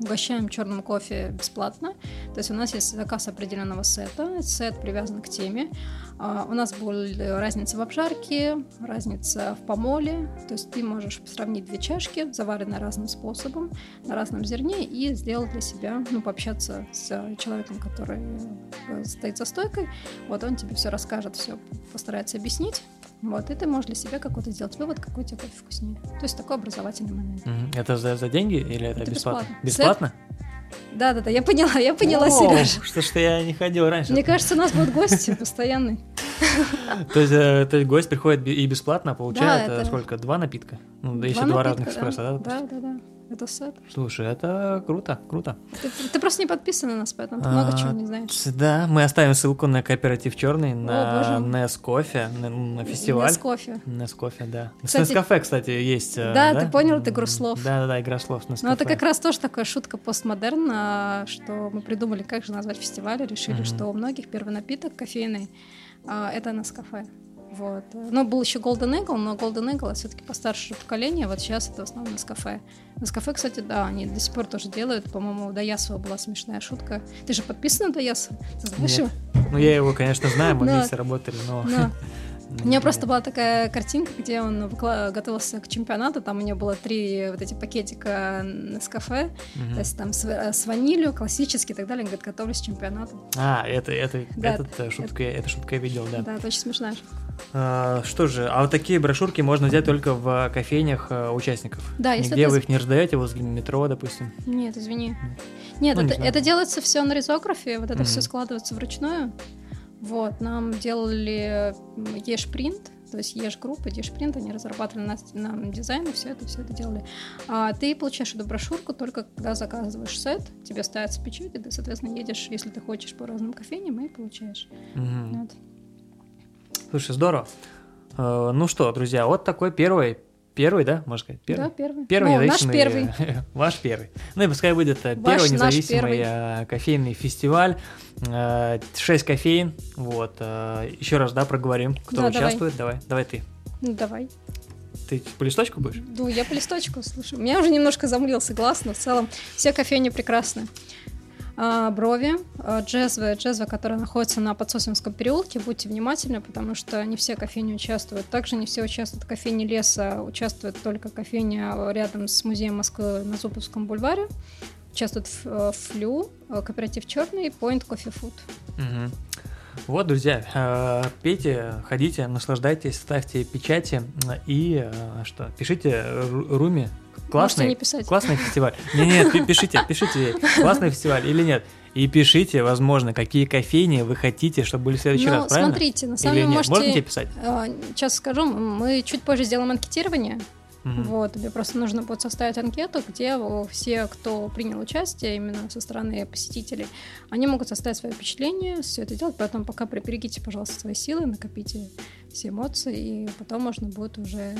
угощаем черным кофе бесплатно. То есть у нас есть заказ определенного сета, сет привязан к теме. Uh, у нас была разница в обжарке, разница в помоле. То есть ты можешь сравнить две чашки, заваренные разным способом, на разном зерне, и сделать для себя, ну, пообщаться с человеком, который э, стоит за стойкой. Вот он тебе все расскажет, все постарается объяснить. Вот, и ты можешь для себя какой-то сделать вывод, какой тебе кофе вкуснее. То есть такой образовательный момент. Mm-hmm. Это за, за деньги или это, это бесплатно? Бесплатно? Да, да, да, я поняла, я поняла, Сережа. Что ж я не ходил раньше. Мне кажется, у нас будет гость постоянный. То есть, э, то есть гость приходит и бесплатно, получает да, это... сколько? Два напитка? Ну, если напитка, два разных экспресса, да? Да, да, да. Это сет. Слушай, это круто, круто. Ты, ты просто не подписан на нас, поэтому ты а, много чего не знаешь. Да, мы оставим ссылку на кооператив черный, на Нес кофе, на, на фестиваль. Нес кофе. Нес кофе, да. Кстати, С кафе, кстати, есть. Э, да, да, ты понял, это игру слов. Да, да, да, игра слов. Ну, это как раз тоже такая шутка постмодерна, что мы придумали, как же назвать фестиваль, решили, угу. что у многих первый напиток кофейный а, это Нескафе. Вот. Ну, был еще Golden Eagle, но Golden Eagle все-таки постарше поколение. Вот сейчас это в основном Нескафе. Нескафе, кстати, да, они до сих пор тоже делают. По-моему, у Даясова была смешная шутка. Ты же подписан на Даясова? Ты знаешь Нет. его? Ну, я его, конечно, знаю, мы Да. <laughs> вместе работали, но... Да. <laughs> У меня просто была такая картинка, где он готовился к чемпионату, там у него было три вот эти пакетика с кафе, Мгм. то есть там с, э, с ванилью, классический и так далее, он говорит, готовлюсь к чемпионату. А, это, это, Да, этот, э, шутка, эту шутку я видел, да. Да, это очень смешная шутка. А, что же, а вот такие брошюрки можно взять только в кофейнях э, участников? Да, если Нигде ты- вы их не раздаете возле метро, допустим? Нет, извини. Нет, Ну, не это, знаю. это делается все на ризографе, вот это Мгм. все складывается вручную. Вот, нам делали еш-принт, то есть еш-группы, еш-принт, они разрабатывали на, нам дизайн, и все это, все это делали. А ты получаешь эту брошюрку только когда заказываешь сет, тебе ставится печать, и ты, соответственно, едешь, если ты хочешь по разным кофейням, и получаешь. Мгм. Вот. Слушай, здорово. Э, Ну что, друзья, вот такой первый, первый, да, можно сказать? Первый? Да, первый. Первый Ну, наш первый. <laughs> ваш первый. Ну и пускай будет э, Ваш, первый независимый первый. э, кофейный фестиваль. Шесть кофеин. Вот. Еще раз, да, проговорим, кто Да, давай. участвует. Давай, давай ты. Ну, давай. Ты по листочку будешь? Ну, я по листочку, слушай. У меня уже немножко замлился глаз, но в целом все кофейни прекрасны. А, брови, а, джезва, джезва, которая находится на Подсосинском переулке, будьте внимательны, потому что не все кофейни участвуют. Также не все участвуют в кофейне леса, участвует только кофейня рядом с музеем Москвы на Зубовском бульваре. Участвует э, Флю, э, кооператив Черный, Point Coffee Food. Мгм. Вот, друзья, э, пейте, ходите, наслаждайтесь, ставьте печати и что, пишите Ру- Можете Классный, не писать. классный фестиваль. Не, нет, пи- пишите, пишите, классный фестиваль или нет. И пишите, возможно, какие кофейни вы хотите, чтобы были в следующий Но раз, правильно? Ну, смотрите, на самом деле можете... Можно тебе писать? А, Сейчас скажу, мы чуть позже сделаем анкетирование. Мгм. Вот, тебе просто нужно будет составить анкету, где все, кто принял участие именно со стороны посетителей, они могут составить свое впечатление, все это делать, поэтому пока приберегите, пожалуйста, свои силы, накопите все эмоции, и потом можно будет уже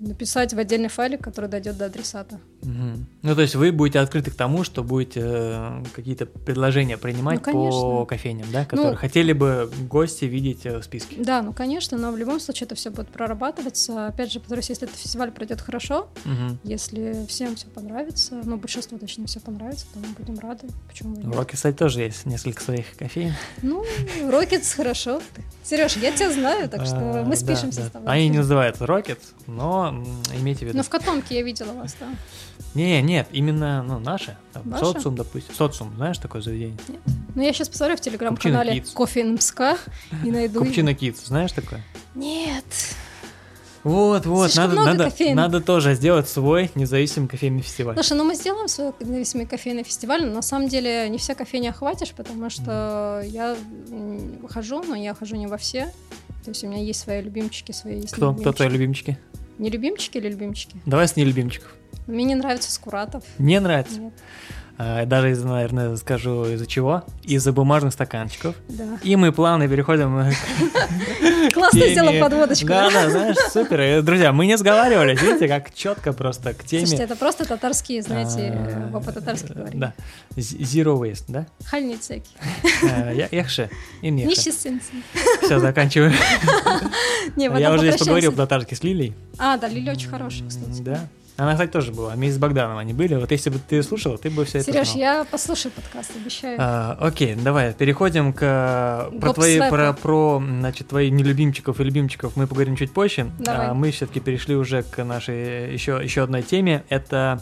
написать в отдельный файлик, который дойдет до адресата. Мгм. Ну, то есть вы будете открыты к тому, что будете э, какие-то предложения принимать Ну, конечно. по кофейням, да, которые Ну, хотели бы гости видеть э, в списке. Да, ну конечно, но в любом случае это все будет прорабатываться. Опять же, повторюсь, если этот фестиваль пройдет хорошо, Мгм. если всем все понравится, ну, большинству точнее все понравится, то мы будем рады. Почему В нет? Роке, кстати, тоже есть несколько своих кофеин. Ну, Рокетс хорошо. Сереж, я тебя знаю, так что А, мы спишемся с тобой. Они не называются Rocket, но имейте в виду. Ну, в котомке я видела вас, да. Не, нет, именно ну, наши. Там, Ваши? социум, допустим. Социум, знаешь такое заведение? Ну, я сейчас посмотрю в телеграм-канале. Кофе МСК и найду. Купчино Kids, знаешь такое? Нет. Вот, вот, Слишком надо, надо, кофеин. надо тоже сделать свой независимый кофейный фестиваль. Слушай, ну мы сделаем свой независимый кофейный фестиваль, но на самом деле не все кофейни охватишь, потому что я м, хожу, но я хожу не во все. То есть у меня есть свои любимчики, свои есть Кто, кто твои любимчики? Не любимчики или любимчики? Давай с нелюбимчиков. Мне не нравится Скуратов. Не нравится. Нет. А, Даже, из, наверное, скажу из-за чего. Из-за бумажных стаканчиков. Да. И мы плавно переходим э, к <laughs> Классно сделал подводочку. Да, да, знаешь, супер. Э, Друзья, мы не сговаривались, видите, как четко просто к теме. Слушайте, это просто татарские, знаете, А, вы по-татарски говорите. Да. Z- Zero waste, да? Хальницеки. Э, Яхше. Нищесенцы. Все, заканчиваю. <laughs> Я уже здесь поговорил по-татарски с Лилией. А, да, Лиля очень хорошая, кстати. Да. Она, кстати, тоже была. Вместе с Богданом они были. Вот если бы ты слушала, ты бы все это Сереж, я послушаю подкаст, обещаю. А, окей, давай, переходим к э, про твои про, про значит твои нелюбимчиков и любимчиков мы поговорим чуть позже. Давай. А, мы все-таки перешли уже к нашей еще еще одной теме. Это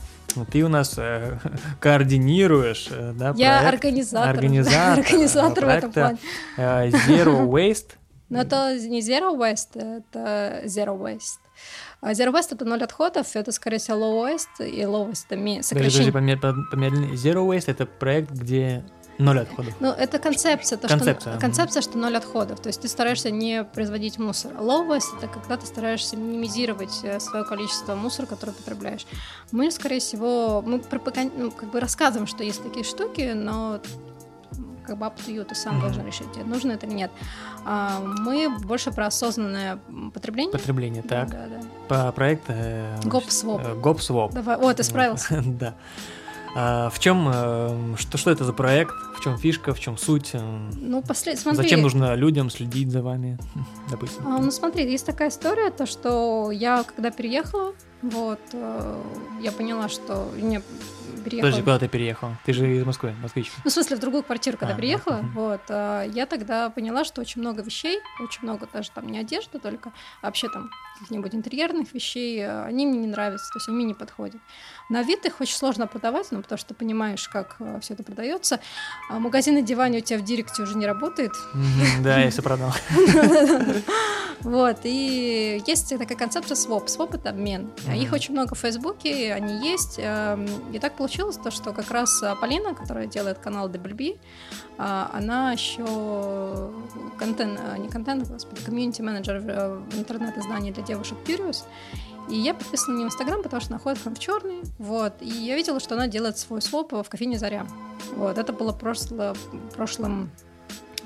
ты у нас э, <laughs> координируешь, э, да? Я проект, организатор. организатор, Организатор в этом проекта. плане. э, Zero Waste. Но это не Zero Waste, это Zero Waste. А Zero Waste это ноль отходов, это, скорее всего, Low Waste, и Low Waste это ми- Подожди, подожди, сокращение. помер- по- помедленнее. Zero Waste это проект, где ноль отходов. Ну, это концепция, то, Концепция, что, концепция, что ноль отходов. То есть ты стараешься не производить мусор. А Low waste это когда ты стараешься минимизировать э, свое количество мусора, которое потребляешь. Мы, скорее всего, мы пропаган- ну, как бы рассказываем, что есть такие штуки, но как бы up to you, ты сам Мгм. должен решить, тебе нужно это или нет. А, мы больше про осознанное потребление. Потребление, Да, так. да, да. По проект... э, Гоп-своп. э, Гоп-своп. Давай, о, ты справился. <laughs> Да. А, в чем, э, что, что это за проект, в чем фишка, в чем суть? э, Ну, послед... смотри. Зачем нужно людям следить за вами, <laughs> допустим? А, Ну смотри, есть такая история, то что я когда переехала, вот, э, я поняла, что не переехала. Подожди, куда ты переехал? Ты же из Москвы, москвичка. Ну, в смысле, в другую квартиру, когда А, приехала, мгм. вот, а, я тогда поняла, что очень много вещей, очень много даже там не одежды только, а вообще там каких-нибудь интерьерных вещей, а, они мне не нравятся, то есть они мне не подходят. На вид их очень сложно продавать, ну, потому что ты понимаешь, как все это продается. А магазин одевания у тебя в директе уже не работает, Да, я все <laughs> продал. Вот, и есть такая концепция своп. Своп — это обмен. Мгм. Их очень много в Фейсбуке, они есть. эм, И так получилось то, что как раз а, Полина, которая делает канал DBLB, а, она еще контент, а, не контент, господи, комьюнити-менеджер э, в интернет-издании для девушек Curious. И я подписана на нее в Инстаграм, потому что находит в черный. Вот. И я видела, что она делает свой своп в кофейне Заря. Вот. Это было прошло, прошлым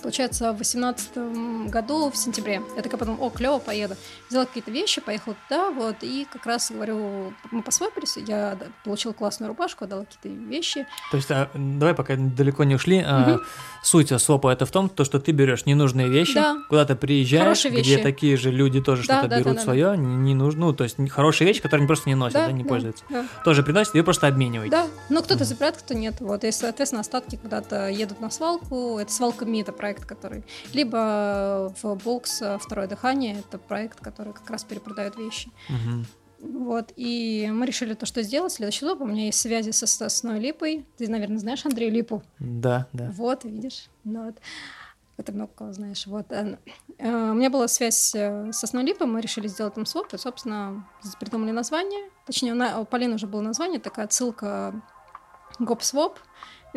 получается, в восемнадцатом году в сентябре. Я такая потом, о, клево, поеду. Взяла какие-то вещи, поехала туда, вот, и как раз говорю, мы посвопились, я д- получила классную рубашку, отдала какие-то вещи. То есть, а, давай пока далеко не ушли. а, Мгм. Суть свопа это в том, то, что ты берешь ненужные вещи, Да. куда-то приезжаешь, где такие же люди тоже Да, что-то да, да, берут да, да. свое, не, не нужно, ну, то есть хорошие вещи, которые они просто не носят, да, не пользуются. Да, Тоже приносят, и просто обмениваете. да. но кто-то Мгм. забирает, кто нет. Вот, и, соответственно, остатки куда-то едут на свалку. Это свалка Ми, это проект, который... Либо в бокс «Второе дыхание», это проект, который как раз перепродает вещи. Мгм. Вот, и мы решили то, что сделать. Следующий лоб, у меня есть связи со Сосной Липой. Ты, наверное, знаешь Андрея Липу? Да, да. Вот, видишь. Ну, вот. Это много кого знаешь. Вот. э, э, У меня была связь э, с Сосной Липой, мы решили сделать там своп, и, собственно, придумали название. Точнее, у Полины уже было название, такая отсылка гоп-своп.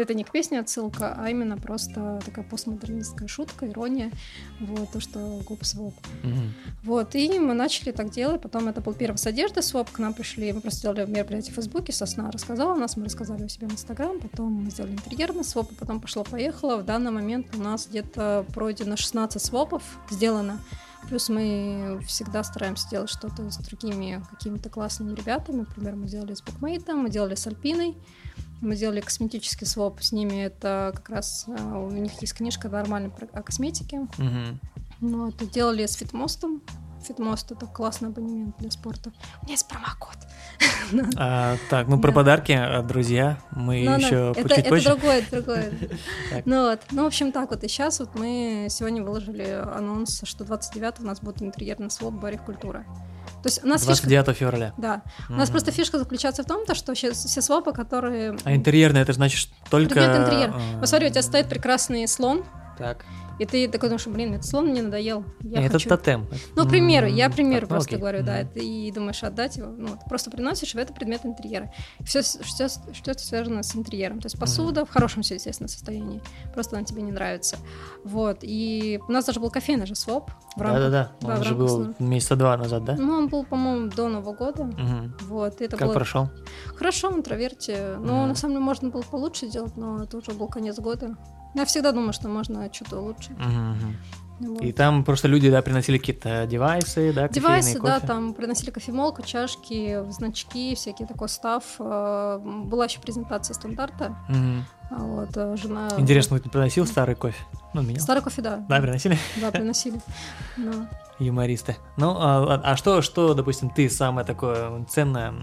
Это не к песне отсылка, а именно просто такая постмодернистская шутка, ирония. Вот, то, что гоп-своп. Мгм. Вот, и мы начали так делать. Потом это был первый с одежды своп, к нам пришли, мы просто сделали мероприятие в Фейсбуке, Сосна рассказала о нас, мы рассказали у себя в Инстаграм, потом мы сделали интерьерный своп, и потом пошло-поехало. В данный момент у нас где-то пройдено 16 свопов сделано. Плюс мы всегда стараемся делать что-то с другими какими-то классными ребятами. Например, мы делали с букмейтом, мы делали с Альпиной. Мы делали косметический своп с ними. Это как раз э, у них есть книжка нормальная про о косметике. Мгм. Ну, это делали с Фитмостом. Фитмост это классный абонемент для спорта. У меня есть промокод. <laughs> А, так, ну про Да. подарки, а, друзья, мы Но, но еще это, чуть это позже. другое, это другое. <laughs> Ну вот, ну в общем так вот. И сейчас вот мы сегодня выложили анонс, что 29 у нас будет интерьерный своп Барих Культура. То есть у нас фишка... 29 февраля. Да. У нас просто фишка заключается в том, то, что сейчас все свопы, которые... А интерьерное, это значит только... Предмет интерьер. а, Посмотри, у тебя стоит прекрасный слон, Так. И ты такой думаешь, блин, этот слон мне надоел. Я Это хочу... тотем. Ну, к примеру, я примеру просто окей. говорю, да, и думаешь отдать его, ну, ты просто приносишь, и это предмет интерьера. Все, что, что связано с интерьером. То есть посуда в хорошем, все, естественно, состоянии. Просто она тебе не нравится. Вот. И у нас даже был кофейный же своп в рамках. Да-да-да, да, он же был сна. месяца два назад, да? Ну, он был, по-моему, до Нового года. Мгм. Вот, и это Как было прошел? хорошо в интроверте. Но Мгм. на самом деле можно было получше сделать, но это уже был конец года. Я всегда думаю, что можно что-то лучше. Мгм. Вот. И там просто люди, да, приносили какие-то девайсы, да, Девайсы, да, кофе. там приносили кофемолку, чашки, значки, всякий такой став. Э, Была еще презентация стандарта. А Вот, э, жена... Интересно, ты приносил старый кофе? Ну, меня. Старый кофе, да. Да, приносили? Да, приносили. <laughs> Да. Юмористы. Ну, а, а что, что, допустим, ты самое такое ценное,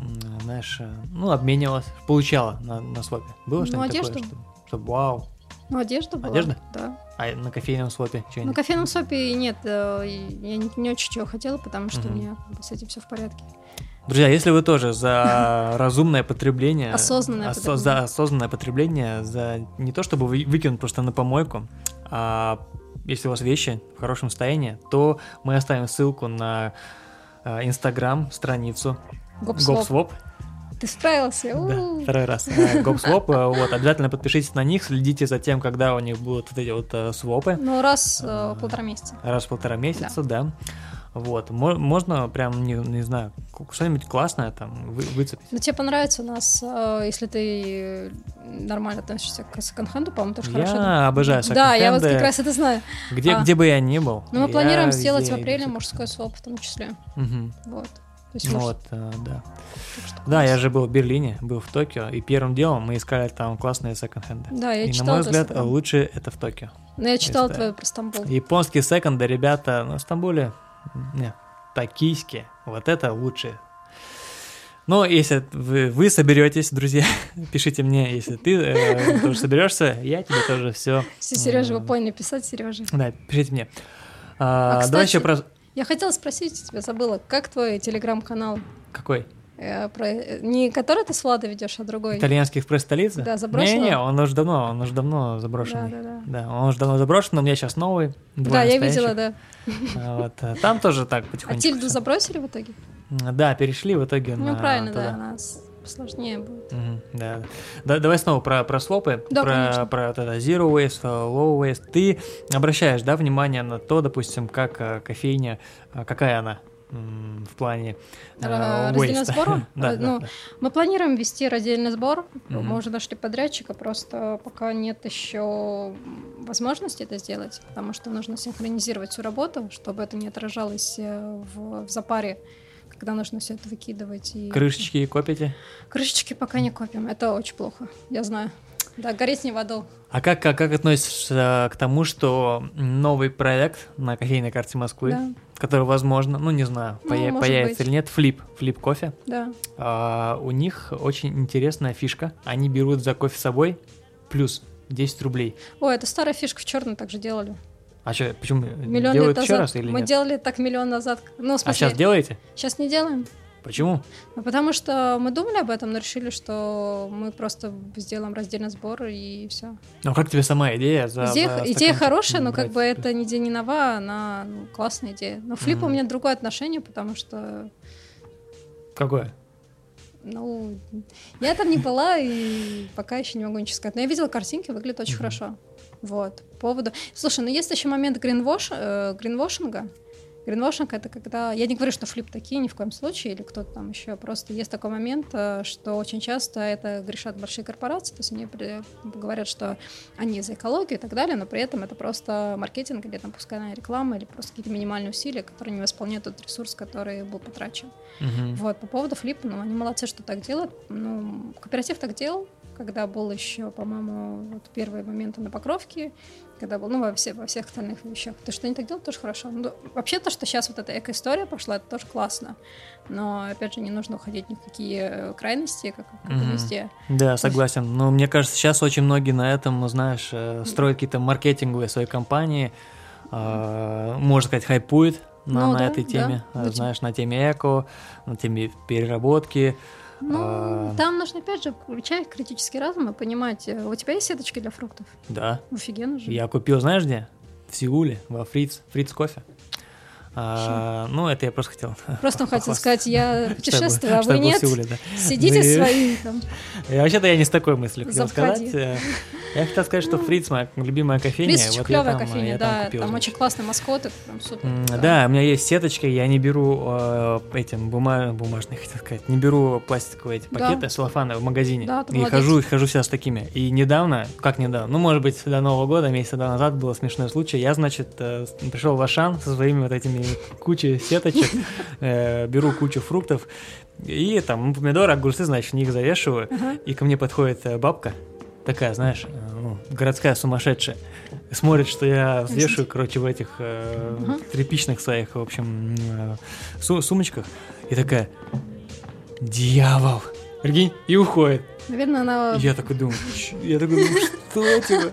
знаешь, э, ну, обменивалась, получала на, на свопе? Было Ну, что-нибудь одежду. такое, что, что вау, Ну, одежда была. Одежда? Да. а на кофейном свопе На что-нибудь? кофейном сопе нет, э, я не, не очень чего хотела, потому что Мгм. у меня с этим все в порядке. Друзья, если вы тоже за <laughs> разумное потребление, Осознанное осо- потребление. за осознанное потребление, за не то чтобы вы- выкинуть просто на помойку, а если у вас вещи в хорошем состоянии, то мы оставим ссылку на э, Инстаграм страницу Гоп-своп. Ты справился? Да, второй раз. Э, GoPswap, э, вот, обязательно подпишитесь на них, следите за тем, когда у них будут вот эти вот э, свопы. Ну, раз в полтора месяца. Раз в полтора месяца, да. Вот, мо- можно прям, не, не знаю, что-нибудь классное там вы- выцепить. Ну, тебе понравится у нас, если ты нормально относишься к секонд-хенду, по-моему, тоже хорошо. Я обожаю Да, я вот как раз это знаю. Где, А. где бы я ни был. Но мы я планируем сделать в апреле мужской своп в том числе. Мгм. Вот. Есть, Ну может, вот, э, да. Да, я же был в Берлине, был в Токио, и первым делом мы искали там классные секонд-хенды. Да, я И, на читала мой твой взгляд, Инстаграм. лучше это в Токио. Ну, я читала Если- твою про Стамбул. Японские секонды, ребята, ну, в Стамбуле, нет, токийские, вот это лучшие. Но если вы, вы соберетесь, друзья, <laughs> пишите мне, если ты э, тоже соберешься, я тебе тоже все. Все, Сережа, вы поняли писать, Сережа. Да, пишите мне. А, А, давай кстати, еще про... Я хотела спросить тебя, забыла, как твой телеграм-канал? Какой? Э, про... э, Не который ты с Владой ведешь, а другой. Итальянский экспресс столицы? Да, заброшенного? Не-не, он уже давно, он уже давно Да, заброшенный. да, да. Да, он уже давно заброшен, но у меня сейчас новый. Да, я видела, да. А, Вот, а, там тоже так А потихоньку. Тильду всё. забросили в итоге? Да, перешли в итоге Ну, на правильно, туда. да, она с- сложнее будет. Мгм, да. Да, давай снова про, про свопы, Да, про, конечно. про это zero waste, low waste. Ты обращаешь, да, внимание на то, допустим, как э, кофейня, э, какая она в плане э, Ра- раздельного waste? сбора? <laughs> да, Э, да, ну, да. Мы планируем вести раздельный сбор. Мгм. Мы уже нашли подрядчика, просто пока нет еще возможности это сделать, потому что нужно синхронизировать всю работу, чтобы это не отражалось в, в запаре, когда нужно все это выкидывать. И... Крышечки копите? Крышечки пока не копим. Это очень плохо, я знаю. Да, гореть не в аду. А как, как, как относишься к тому, что новый проект на кофейной карте Москвы, Да, который, возможно, ну не знаю, Ну, поя- появится быть. или нет, флип, флип кофе. да. А, у них очень интересная фишка. Они берут за кофе с собой плюс 10 рублей. Ой, это старая фишка в черном также делали. А что, почему? Миллион Делают лет еще назад. раз или Мы нет? делали так миллион назад. Ну, в А сейчас делаете? сейчас не делаем. Почему? Ну, потому что мы думали об этом, но решили, что мы просто сделаем раздельный сбор и все. Ну как тебе сама идея? За, идея за идея хорошая, но как бы это не день не нова, она ну, классная идея. Но флип у Мгм. меня другое отношение, потому что, Какое? ну, я там не была и пока еще не могу ничего сказать. Но я видела картинки, выглядит очень Мгм. хорошо. Вот, по поводу... Слушай, ну есть еще момент гринвош, э, гринвошинга. Гринвошинг это когда... Я не говорю, что флип такие ни в коем случае, или кто-то там еще. Просто есть такой момент, э, что очень часто это грешат большие корпорации, то есть они при- говорят, что они за экологию и так далее, но при этом это просто маркетинг или там пускай реклама, или просто какие-то минимальные усилия, которые не восполняют тот ресурс, который был потрачен. Мгм. Вот, по поводу флипа, ну, они молодцы, что так делают. Ну, кооператив так делал, когда был еще, по-моему, вот первые моменты на покровке, когда был, ну, во, все, во всех остальных вещах. То, что они так делают, тоже хорошо. Ну, вообще, то, что сейчас вот эта эко-история пошла, это тоже классно. Но, опять же, не нужно уходить ни в какие э, крайности, как, как Мгм. везде. Да, согласен. Но мне кажется, сейчас очень многие на этом, ну, знаешь, э, строят какие-то маркетинговые свои компании, э, можно сказать, хайпуют на, Ну на да, этой да. теме, Вот. знаешь, на теме эко, на теме переработки. Ну, А. там нужно, опять же, включать критический разум и понимать, э, у тебя есть сеточки для фруктов? Да, Офигенно же. я купил, знаешь где? В Сеуле, во Фриц, Фриц кофе. А, ну, это я просто хотел. <laughs> Просто хотел сказать, я <laughs> путешествую, а вы нет. Сеуле, да. Сидите Ну и- свои там. <laughs> И вообще-то я не с такой мыслью хотел сказать. Э, Я хотел сказать, что Фриц моя любимая кофейня. Фриз очень вот клевая там, э, кофейня, да, там очень классный маскот, это прям супер. Да, у меня есть сеточка, я не беру э, этим бума... бумажные, хотел сказать, не беру пластиковые эти Да. пакеты, салофаны в магазине. Да, ты и молодец. хожу, хожу всегда с такими. И недавно, как недавно, ну, может быть, до Нового года, месяца назад был смешной случай. Я, значит, пришел в Ашан со своими вот этими кучей сеточек, <laughs> э, беру кучу фруктов, и там помидоры, огурцы, значит, в них завешиваю. И ко мне подходит э, бабка, такая, знаешь, э, ну, городская сумасшедшая, смотрит, что я взвешиваю, короче, в этих э, тряпичных своих, в общем, э, су- сумочках, и такая, дьявол, прикинь, и уходит. Наверное, она... Я такой думаю, «Ч- я такой думаю, что типа?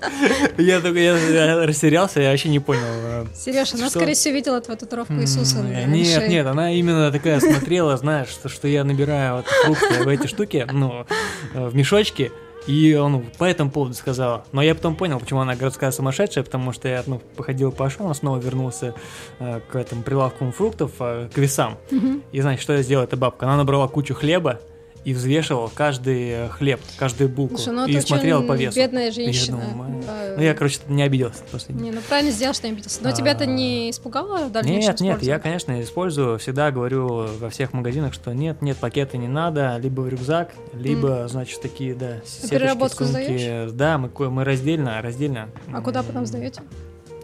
Я такой, я, растерялся, я вообще не понял. э, Сереж, она, скорее всего, видела твою татуировку Иисуса. Нет, нет, она именно такая смотрела, знаешь, что, я набираю вот фрукты в эти штуки, ну, э, в мешочки, и он по этому поводу сказала. Но я потом понял, почему она городская сумасшедшая, потому что я, ну, походил, пошел, снова вернулся э, к этому прилавку фруктов, э, к весам. Мгм. И знаете, что я сделала эта бабка? Она набрала кучу хлеба и взвешивала каждый э, хлеб, каждую булку. Слушай, ну и очень по весу. бедная Я женщина. думаю, Да. Ну, я, короче, не обиделся после Не, ну правильно сделал, что не обиделся. Но тебя это А. не испугало в дальнейшем Нет, нет, я, конечно, использую, всегда говорю во всех магазинах, что нет, нет, пакеты не надо, либо в рюкзак, либо, значит, такие, да, сеточки, переработку сумки. Да, мы, мы раздельно, раздельно. А куда потом сдаете?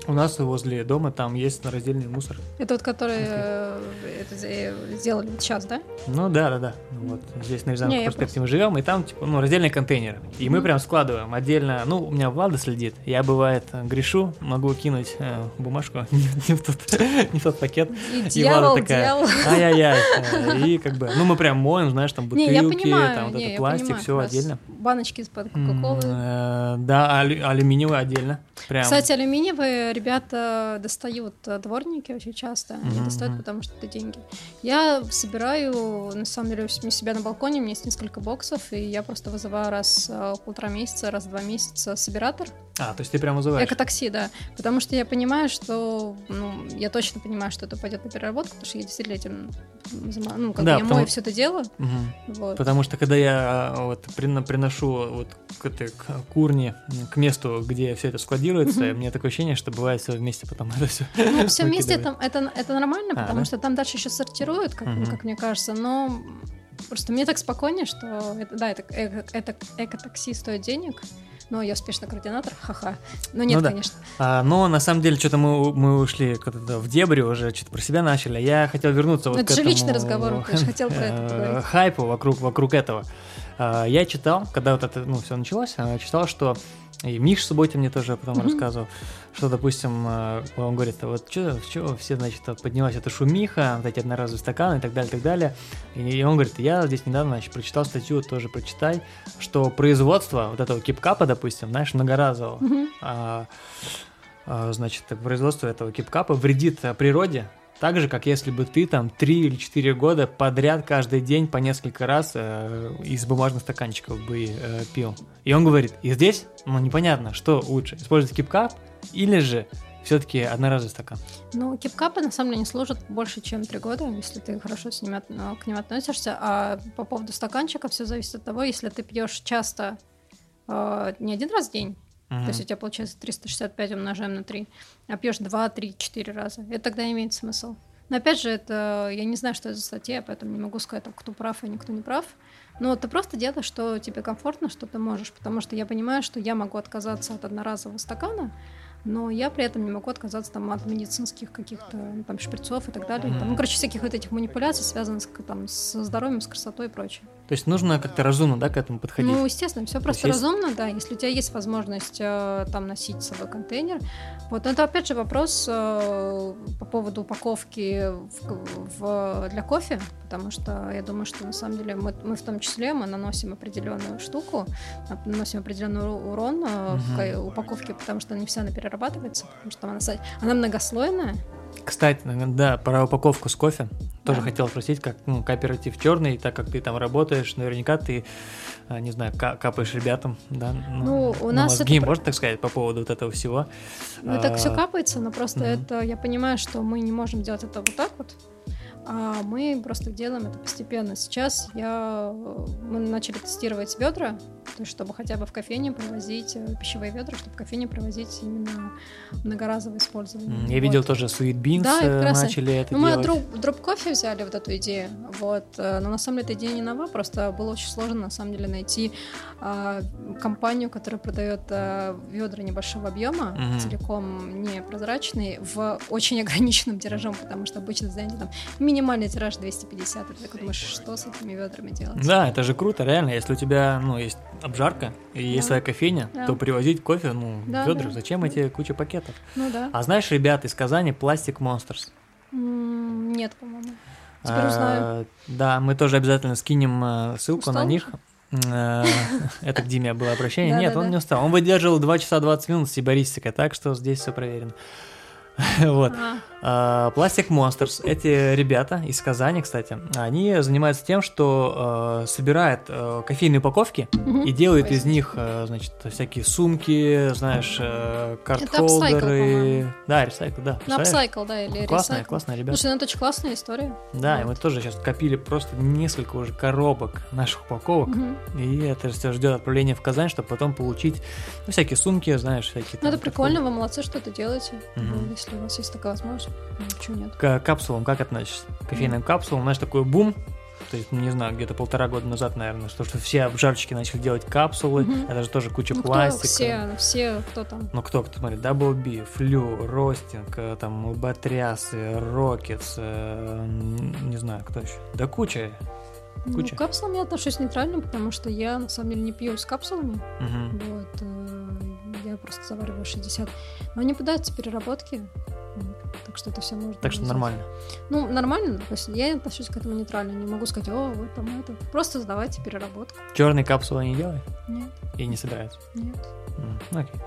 У нас возле дома там есть раздельный мусор. Это вот которые э, это сделали сейчас, да? Ну да, да, да. Вот здесь на Рязанском проспекте мы живем, и там типа ну раздельные контейнеры. И mm-hmm. мы прям складываем отдельно. Ну, у меня Влада следит. Я бывает грешу, могу кинуть э, бумажку <laughs> не, в тот, не в тот пакет. И, Влада такая, ай-яй-яй. И как бы, ну мы прям моем, знаешь, там бутылки, там вот не, это пластик, все отдельно. Баночки из-под Кока-Колы. Э, да, алюминиевые отдельно. Прям. Кстати, алюминиевые ребята достают э, дворники очень часто. Они mm-hmm. достают, потому что это деньги. Я собираю, на самом деле, у себя на балконе, у меня есть несколько боксов, и я просто вызываю раз в полтора месяца, раз в два месяца собиратор. А, то есть ты прям вызываешь? Эко-такси, да. Потому что я понимаю, что... Ну, я точно понимаю, что это пойдет на переработку, потому что я действительно этим... Ну, как да, бы я потому... мою все это дело. Угу. Вот. Потому что когда я а, вот приношу вот к этой к курне, к месту, где все это складируется, угу. мне такое ощущение, что бывает все вместе потом это все. Ну, все вместе это, это, это нормально, а, потому да? что там дальше еще сортируют, как, угу. как мне кажется, но просто мне так спокойнее, что это, да, это, это, это эко-такси стоит денег, но я успешный координатор, ха-ха. Но нет, ну, да. конечно. А, но на самом деле что-то мы, мы ушли куда-то в дебри уже, что-то про себя начали. Я хотел вернуться вот это к же этому... личный разговор, <laughs> хотел про это поговорить. Хайпу вокруг, вокруг этого. А, я читал, когда вот это ну, все началось, читал, что и Миш Субботин мне тоже потом mm-hmm. рассказывал, что, допустим, э, он говорит, «А вот что, что все, значит, поднялась эта шумиха, вот эти одноразовые стаканы и так далее, и так далее. И он говорит, я здесь недавно, значит, прочитал статью, тоже прочитай, что производство вот этого кипкапа, допустим, знаешь, многоразового, mm-hmm. а, а, значит, производство этого кипкапа вредит природе, так же, как если бы ты там 3 или 4 года подряд каждый день по несколько раз э, из бумажных стаканчиков бы э, пил. И он говорит, и здесь, ну, непонятно, что лучше, использовать кипкап или же все-таки одноразовый стакан? Ну, кипкапы на самом деле не служат больше, чем три года, если ты хорошо с ними, ну, к ним относишься. А по поводу стаканчика все зависит от того, если ты пьешь часто, э, не один раз в день, Uh-huh. То есть у тебя получается 365 умножаем на 3, а пьешь 2, 3, 4 раза. Это тогда имеет смысл. Но опять же, это я не знаю, что это за статья, поэтому не могу сказать, кто прав, а никто не прав. Но ты просто делаешь, что тебе комфортно, что ты можешь. Потому что я понимаю, что я могу отказаться от одноразового стакана, но я при этом не могу отказаться там, от медицинских каких-то ну, там, шприцов и так далее. Mm-hmm. Там, ну, короче, всяких вот этих манипуляций, связанных там, со здоровьем, с красотой и прочее. То есть нужно как-то разумно, да, к этому подходить? Ну, естественно, все просто есть... разумно, да. Если у тебя есть возможность э, там носить с собой контейнер. Вот это опять же вопрос э, по поводу упаковки в, в, для кофе, потому что я думаю, что на самом деле мы, мы в том числе мы наносим определенную штуку, наносим определенный урон э, угу. в упаковке, потому что не вся она перерабатывается, потому что она, она многослойная. Кстати, да, про упаковку с кофе. Тоже да. хотел спросить, как ну, кооператив черный, так как ты там работаешь, наверняка ты, а, не знаю, капаешь ребятам, да? Ну, ну у нас мозги, это... можно так сказать, по поводу вот этого всего? Ну, так все капается, но просто угу. это, я понимаю, что мы не можем делать это вот так вот а мы просто делаем это постепенно. Сейчас я, мы начали тестировать ведра, то есть чтобы хотя бы в кофейне привозить э, пищевые ведра, чтобы в кофейне привозить именно многоразовое использование. Я вот. видел тоже Sweet Beans да, э, начали это ну, делать. Мы дроп, дроп кофе взяли вот эту идею, вот, э, но на самом деле эта идея не нова, просто было очень сложно на самом деле найти а, компанию, которая продает а, ведра небольшого объема, угу. целиком непрозрачные, в очень <laughs> ограниченном тиражом, потому что обычно, знаете, там минимальный тираж 250, и ты такой думаешь, что с этими ведрами делать? Да, это же круто, реально, если у тебя, ну, есть обжарка и да. есть своя кофейня, да. то привозить кофе, ну, да, ведра, да. зачем эти куча пакетов? Ну да. А знаешь, ребят из Казани Plastic Monsters? нет, по-моему. Теперь узнаю. Да, мы тоже обязательно скинем э, ссылку на них. Э, <laughs> это к Диме было обращение. <laughs> Нет, он не устал. Он выдерживал 2 часа 20 минут с сибаристикой, так что здесь все проверено. <laughs> Вот. Plastic Monsters. Эти ребята из Казани, кстати, они занимаются тем, что э, собирают э, кофейные упаковки угу. и делают из них, э, значит, всякие сумки, знаешь, э, картхолдеры. Да, ресайкл, да. На апсайкл, да, или Классная, классная, ребята. Слушай, ну это очень классная история. Да, вот. и мы тоже сейчас копили просто несколько уже коробок наших упаковок, угу. и это все ждет отправления в Казань, чтобы потом получить ну, всякие сумки, знаешь, всякие. Ну это прикольно, вы молодцы, что это делаете, угу. если у вас есть такая возможность. Почему нет? К капсулам как относишься? К кофейным mm. капсулам, знаешь, такой бум, то есть, не знаю, где-то полтора года назад, наверное, что, что все обжарщики начали делать капсулы, Мгм. это же тоже куча Ну, кто пластика. все, все, кто там? Ну кто, кто смотрит, Double B, Флю, Ростинг, э, там, Батрясы, Рокетс, э, не знаю, кто еще. Да куча. Ну, Куча. к капсулам я отношусь нейтрально, потому что я на самом деле не пью с капсулами. Мгм. Вот, э, я просто завариваю 60. Но они подаются переработки. Так что это все можно. Так что нормально. Ну, нормально, то есть я отношусь к этому нейтрально. Не могу сказать, о, вот там это. Просто сдавайте переработку. Черные капсулы не делай Нет, и не собираются. нет. М, Окей.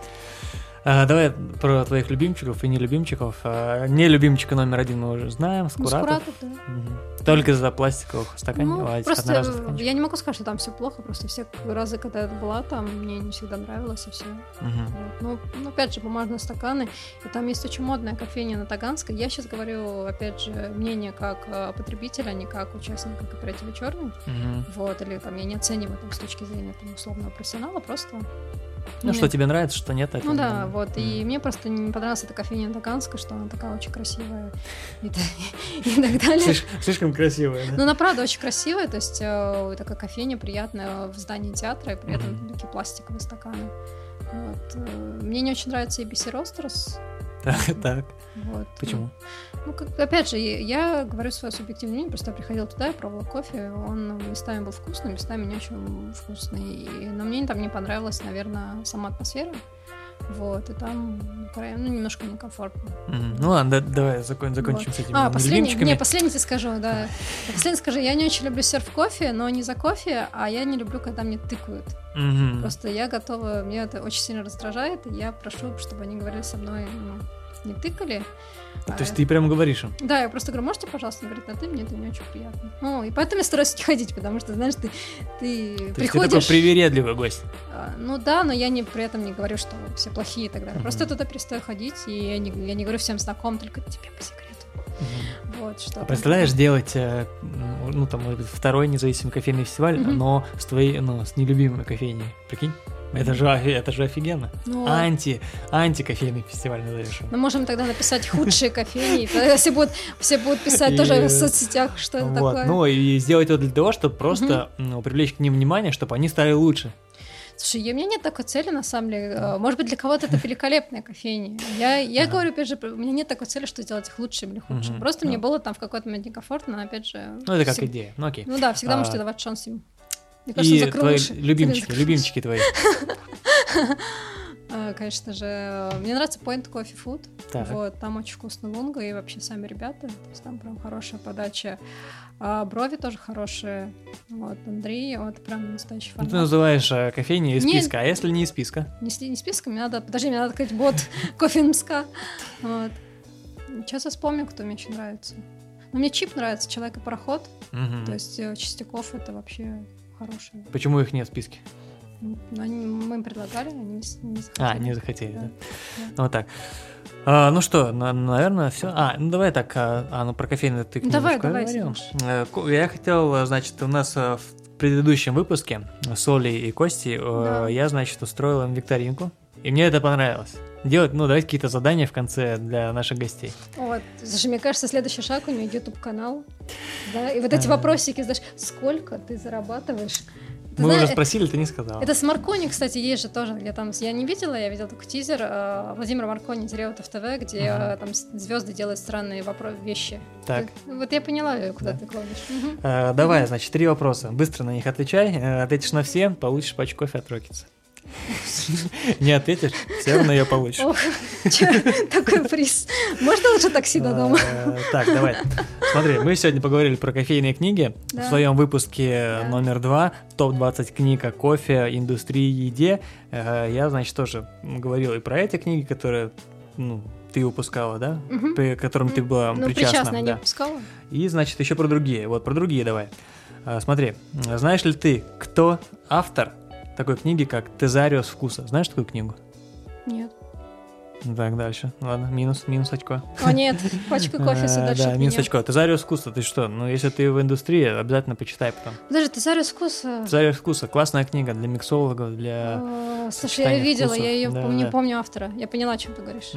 А, давай про твоих любимчиков и нелюбимчиков. А, не любимчика номер один мы уже знаем, Ну, Скуратов. Скуратов, да. Мгм. Только из-за пластиковых Ну, а, просто одноразовых стаканчиков. я не могу сказать, что там все плохо, просто все разы, когда я была там, мне не всегда нравилось и все. Мгм. Ну, ну, опять же, бумажные стаканы. И там есть очень модная кофейня на Таганской. Я сейчас говорю, опять же, мнение как э, потребителя, а не как участника кооператива Черный. Мгм. Вот, или там я не оцениваю там с точки зрения там, условного профессионала, просто. Ну, мне- что тебе нравится, что нет, это... Ну да, вот. И Мгм. мне просто не понравилась эта кофейня Таганской, что она такая очень красивая и, <laughs> и так далее. Слиш- Слишком красивая, да? Ну, она правда очень красивая, то есть э, такая кофейня приятная в здании театра, и при этом Мгм. такие пластиковые стаканы. Вот. э, Мне не очень нравится ABC Roasters. <laughs> Так, так. Вот. Почему? Ну, как, опять же, я говорю свое субъективное мнение, просто я приходила туда, я пробовала кофе, он местами был вкусный, местами не очень вкусный. Но мне там не понравилась, наверное, сама атмосфера. Вот, и там ну, ну, немножко некомфортно. Мгм. Ну ладно, да- давай закон- закончим с этими А, последний, не, последний тебе скажу, да. Последний скажу, я не очень люблю серф кофе, но не за кофе, а я не люблю, когда мне тыкают. Мгм. Просто я готова, меня это очень сильно раздражает, и я прошу, чтобы они говорили со мной, ну, не тыкали. То а есть ты прямо говоришь им? Да, я просто говорю, можете, пожалуйста, говорить на ты, мне это не очень приятно. Ну, и поэтому я стараюсь <laughs> не ходить, потому что, знаешь, ты, ты То есть ты приходишь... такой привередливый гость. а, Ну да, но я не, при этом не говорю, что все плохие и так далее. Просто я туда перестаю ходить, и я не, я не говорю всем знакомым, только тебе по секрету. Вот, что А представляешь, делать, э, ну, там, может быть, второй независимый кофейный фестиваль, но с твоей, ну, с нелюбимой кофейней. Прикинь? Это же, это же офигенно. Ну, Анти, антикофейный фестиваль назовешь. мы можем тогда написать худшие кофейни, все будут, все будут писать тоже в соцсетях, что это такое. ну и сделать это для того, чтобы просто ну, привлечь к ним внимание, чтобы они стали лучше. Слушай, у меня нет такой цели, на самом деле. Э, Может быть, для кого-то это великолепная кофейня. Я, я Ага. говорю, опять же, у меня нет такой цели, что сделать их лучшим или худшим. Мгм. Просто Ну. мне было там в какой-то момент некомфортно, но опять же... Ну, это как всег- идея. Ну, окей. Ну да, всегда А, можете давать шанс им. Мне кажется, И твои любимчики, любимчики твои. <laughs> А, Конечно же, мне нравится Point Coffee Food. Так. Вот, там очень вкусно лунга и вообще сами ребята. То есть там прям хорошая подача. А брови тоже хорошие. Вот, Андрей, вот прям настоящий Ну, ты формат. называешь э, кофейни из Не- списка, а если не из списка? Не, не списком, мне надо... Подожди, мне надо открыть бот <laughs> кофе МСК. Вот. Сейчас я вспомню, кто мне еще нравится. Ну, мне Чип нравится, Человек и Пароход. Мгм. То есть э, Чистяков это вообще хороший. Почему их нет в списке? Ну, они- мы им предлагали, они не, не захотели. А, не захотели, да. Да, Ну, Вот так. А, ну что, на- наверное, все. А, ну давай так, а, а, ну про кофейную ты давай, давай. Э, Я хотел, э, значит, у нас э, в предыдущем выпуске с Олей и Костей э, Да. я, значит, устроил им викторинку. И мне это понравилось. Делать, ну, давать какие-то задания в конце для наших гостей. Вот. Слушай, мне кажется, следующий шаг у нее YouTube канал. Да, и вот эти А. вопросики, знаешь, сколько ты зарабатываешь? Ты Мы знаешь, уже спросили, ты не сказал. Это с Маркони, кстати, есть же тоже, где там, я не видела, я видела только тизер, э, Владимир Маркони, Тереутов ТВ, где Мгм. э, там звезды делают странные вопро- вещи. Так. Ты- Вот я поняла, э, куда Да. ты клонишь. Э, давай, значит, три вопроса. Быстро на них отвечай. Э, Ответишь на все, получишь пачку кофе от Рокетса. <laughs> Не ответишь, все равно ее получишь. Ох, такой приз. Можно лучше такси до дома? Э, Так, давай. Смотри, мы сегодня поговорили про кофейные книги. В своем выпуске Да. номер два топ-20 книг о кофе, индустрии, еде. э, Я, значит, тоже говорил и про эти книги, которые ну, ты выпускала, да? Мгм. К которым ты была Ну, причастна. причастная, не да. выпускала. И, значит, еще про другие. Вот, про другие давай. А, Смотри, знаешь ли ты, кто автор такой книги, как «Тезариус вкуса»? Знаешь такую книгу? Нет. Ну, Так, дальше. Ладно, минус, минус очко. О, нет, пачка <laughs> кофе сюда Да, минус очко. Тезариус вкуса, ты что? Ну, если ты в индустрии, обязательно почитай потом. Подожди, ты Заря вкуса. Тезариус вкуса, классная книга для миксологов, для... Слушай, я ее видела, я ее не помню автора. Я поняла, о чем ты говоришь.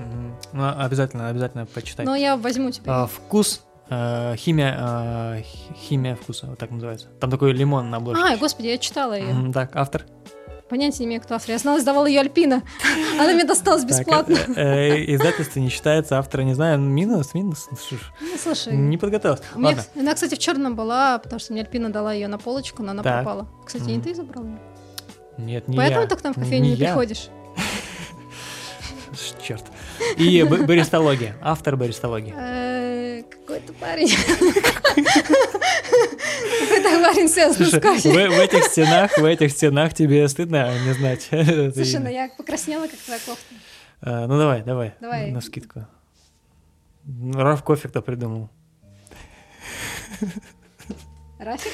Ну, обязательно, обязательно почитай. Но я возьму тебя. А, Вкус Э, химия, э, химия вкуса, вот так называется. Там такой лимон на обложке. А, господи, я читала ее. Так, автор. Понятия не имею, кто автор. Я знала, сдавала ее Альпина. <laughs> Она мне досталась Так, бесплатно. э, э, Издательство не считается, автора не знаю. Минус, минус. Ж, Ну, слушай, Не Ладно. она, кстати, в черном была, потому что мне Альпина дала ее на полочку, но она пропала. Кстати, не ты забрал ее? Нет, не Поэтому ты к нам в кофейню не, приходишь. <laughs> Черт. И баристология. Автор баристологии. Какой-то парень. Какой-то парень связан с кофе. в этих стенах, в этих стенах тебе стыдно не знать. <laughs> Слушай, имя. ну я покраснела, как твоя кофта. А, Ну давай, давай. Давай. На скидку. Раф кофе кто придумал? Рафик?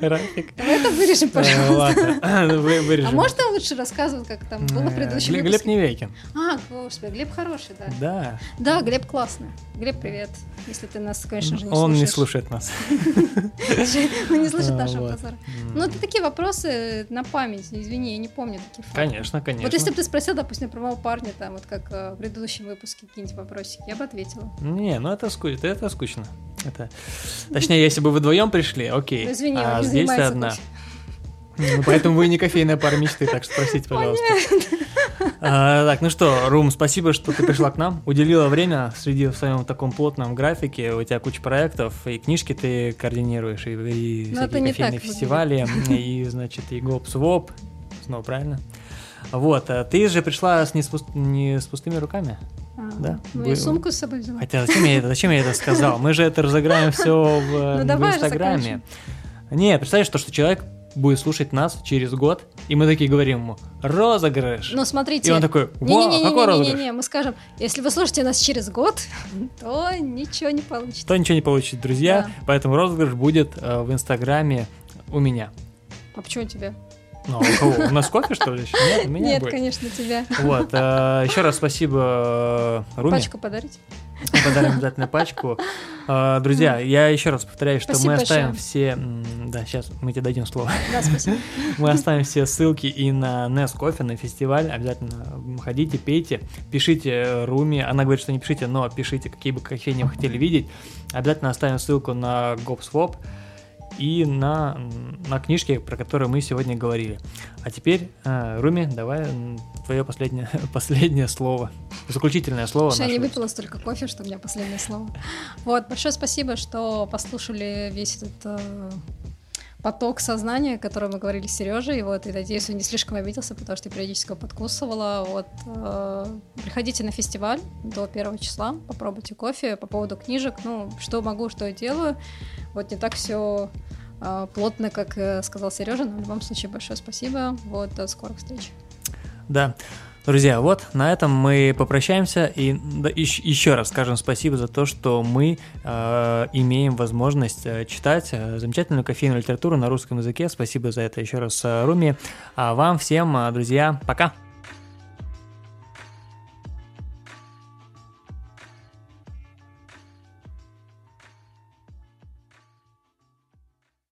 Рафик. Давай это вырежем, Э, пожалуйста. Ладно, <laughs> вы- вырежем. А можно лучше рассказывать, как там было в Э, предыдущем Глеб- выпуске? Глеб Невейкин. А, господи, Глеб хороший, да. Да. Да, Глеб классный. Глеб, привет. Если ты нас, конечно же, не Он не слушаешь. слушает нас. <laughs> Ну, не слышит нашего базара. Ну, это такие вопросы на память. Извини, я не помню таких фактов. Конечно, конечно. Вот если бы ты спросил, допустим, про моего парня, там, вот как э, в предыдущем выпуске какие-нибудь вопросики, я бы ответила. Не, ну это скучно, это скучно. Это... Точнее, если бы вы вдвоем пришли, окей. Ну, извини, а здесь ты одна. кофе. Ну, поэтому вы не кофейная пара мечты, так что спросите, пожалуйста. А, так, ну что, Рум, спасибо, что ты пришла к нам, уделила время среди в своем таком плотном графике, у тебя куча проектов, и книжки ты координируешь, и, и Но это всякие кофейные фестивали, <laughs> и, значит, и гоп своп снова правильно? Вот, а ты же пришла с не, с пуст- не с пустыми руками. А, Да, Ну, вы- я сумку с собой взяла. Хотя зачем я это, зачем я это сказал? Мы же это разыграем все <laughs> в, Ну, в Инстаграме. Не, представляешь, то, что человек будет слушать нас через год, и мы такие говорим ему розыгрыш. Ну, смотрите. и он такой, вау, какой розыгрыш? Не-не-не, мы скажем, если вы слушаете нас через год, <laughs> то ничего не получится. То ничего не получит, друзья. Да. Поэтому розыгрыш будет э, в Инстаграме у меня. А почему тебя? Ну, а у кого? У нас кофе, что ли? Нет, у меня Нет, будет. конечно, тебя. Вот, еще раз спасибо э, Руме. Пачку подарить? Подарим обязательно пачку. А, Друзья, я еще раз повторяю, что Спасибо мы оставим большое. все... Да, сейчас мы тебе дадим слово. Да, спасибо. <laughs> Мы оставим все ссылки и на Нес Кофе, на фестиваль. Обязательно ходите, пейте, пишите э, Руми. Она говорит, что не пишите, но пишите, какие бы кофейни вы хотели видеть. Обязательно оставим ссылку на GopSwap и на, на книжки, про которые мы сегодня говорили. А теперь, э, Руми, давай твое последнее, <laughs> последнее слово. Заключительное слово. Слушай, я не выпила столько кофе, что у меня последнее слово. Вот, большое спасибо, что послушали весь этот э, поток сознания, о котором мы говорили с Сережей. Вот, и надеюсь, он не слишком обиделся, потому что периодически его подкусывала. Вот, э, приходите на фестиваль до первого числа, попробуйте кофе. По поводу книжек, ну, что могу, что делаю. Вот не так все плотно, как э, сказал Сережа, но в любом случае большое спасибо. Вот, до скорых встреч. Да. Друзья, вот на этом мы попрощаемся и да, ещ- еще раз скажем спасибо за то, что мы э, имеем возможность э, читать э, замечательную кофейную литературу на русском языке. Спасибо за это еще раз, э, Руми. А вам всем, друзья, пока!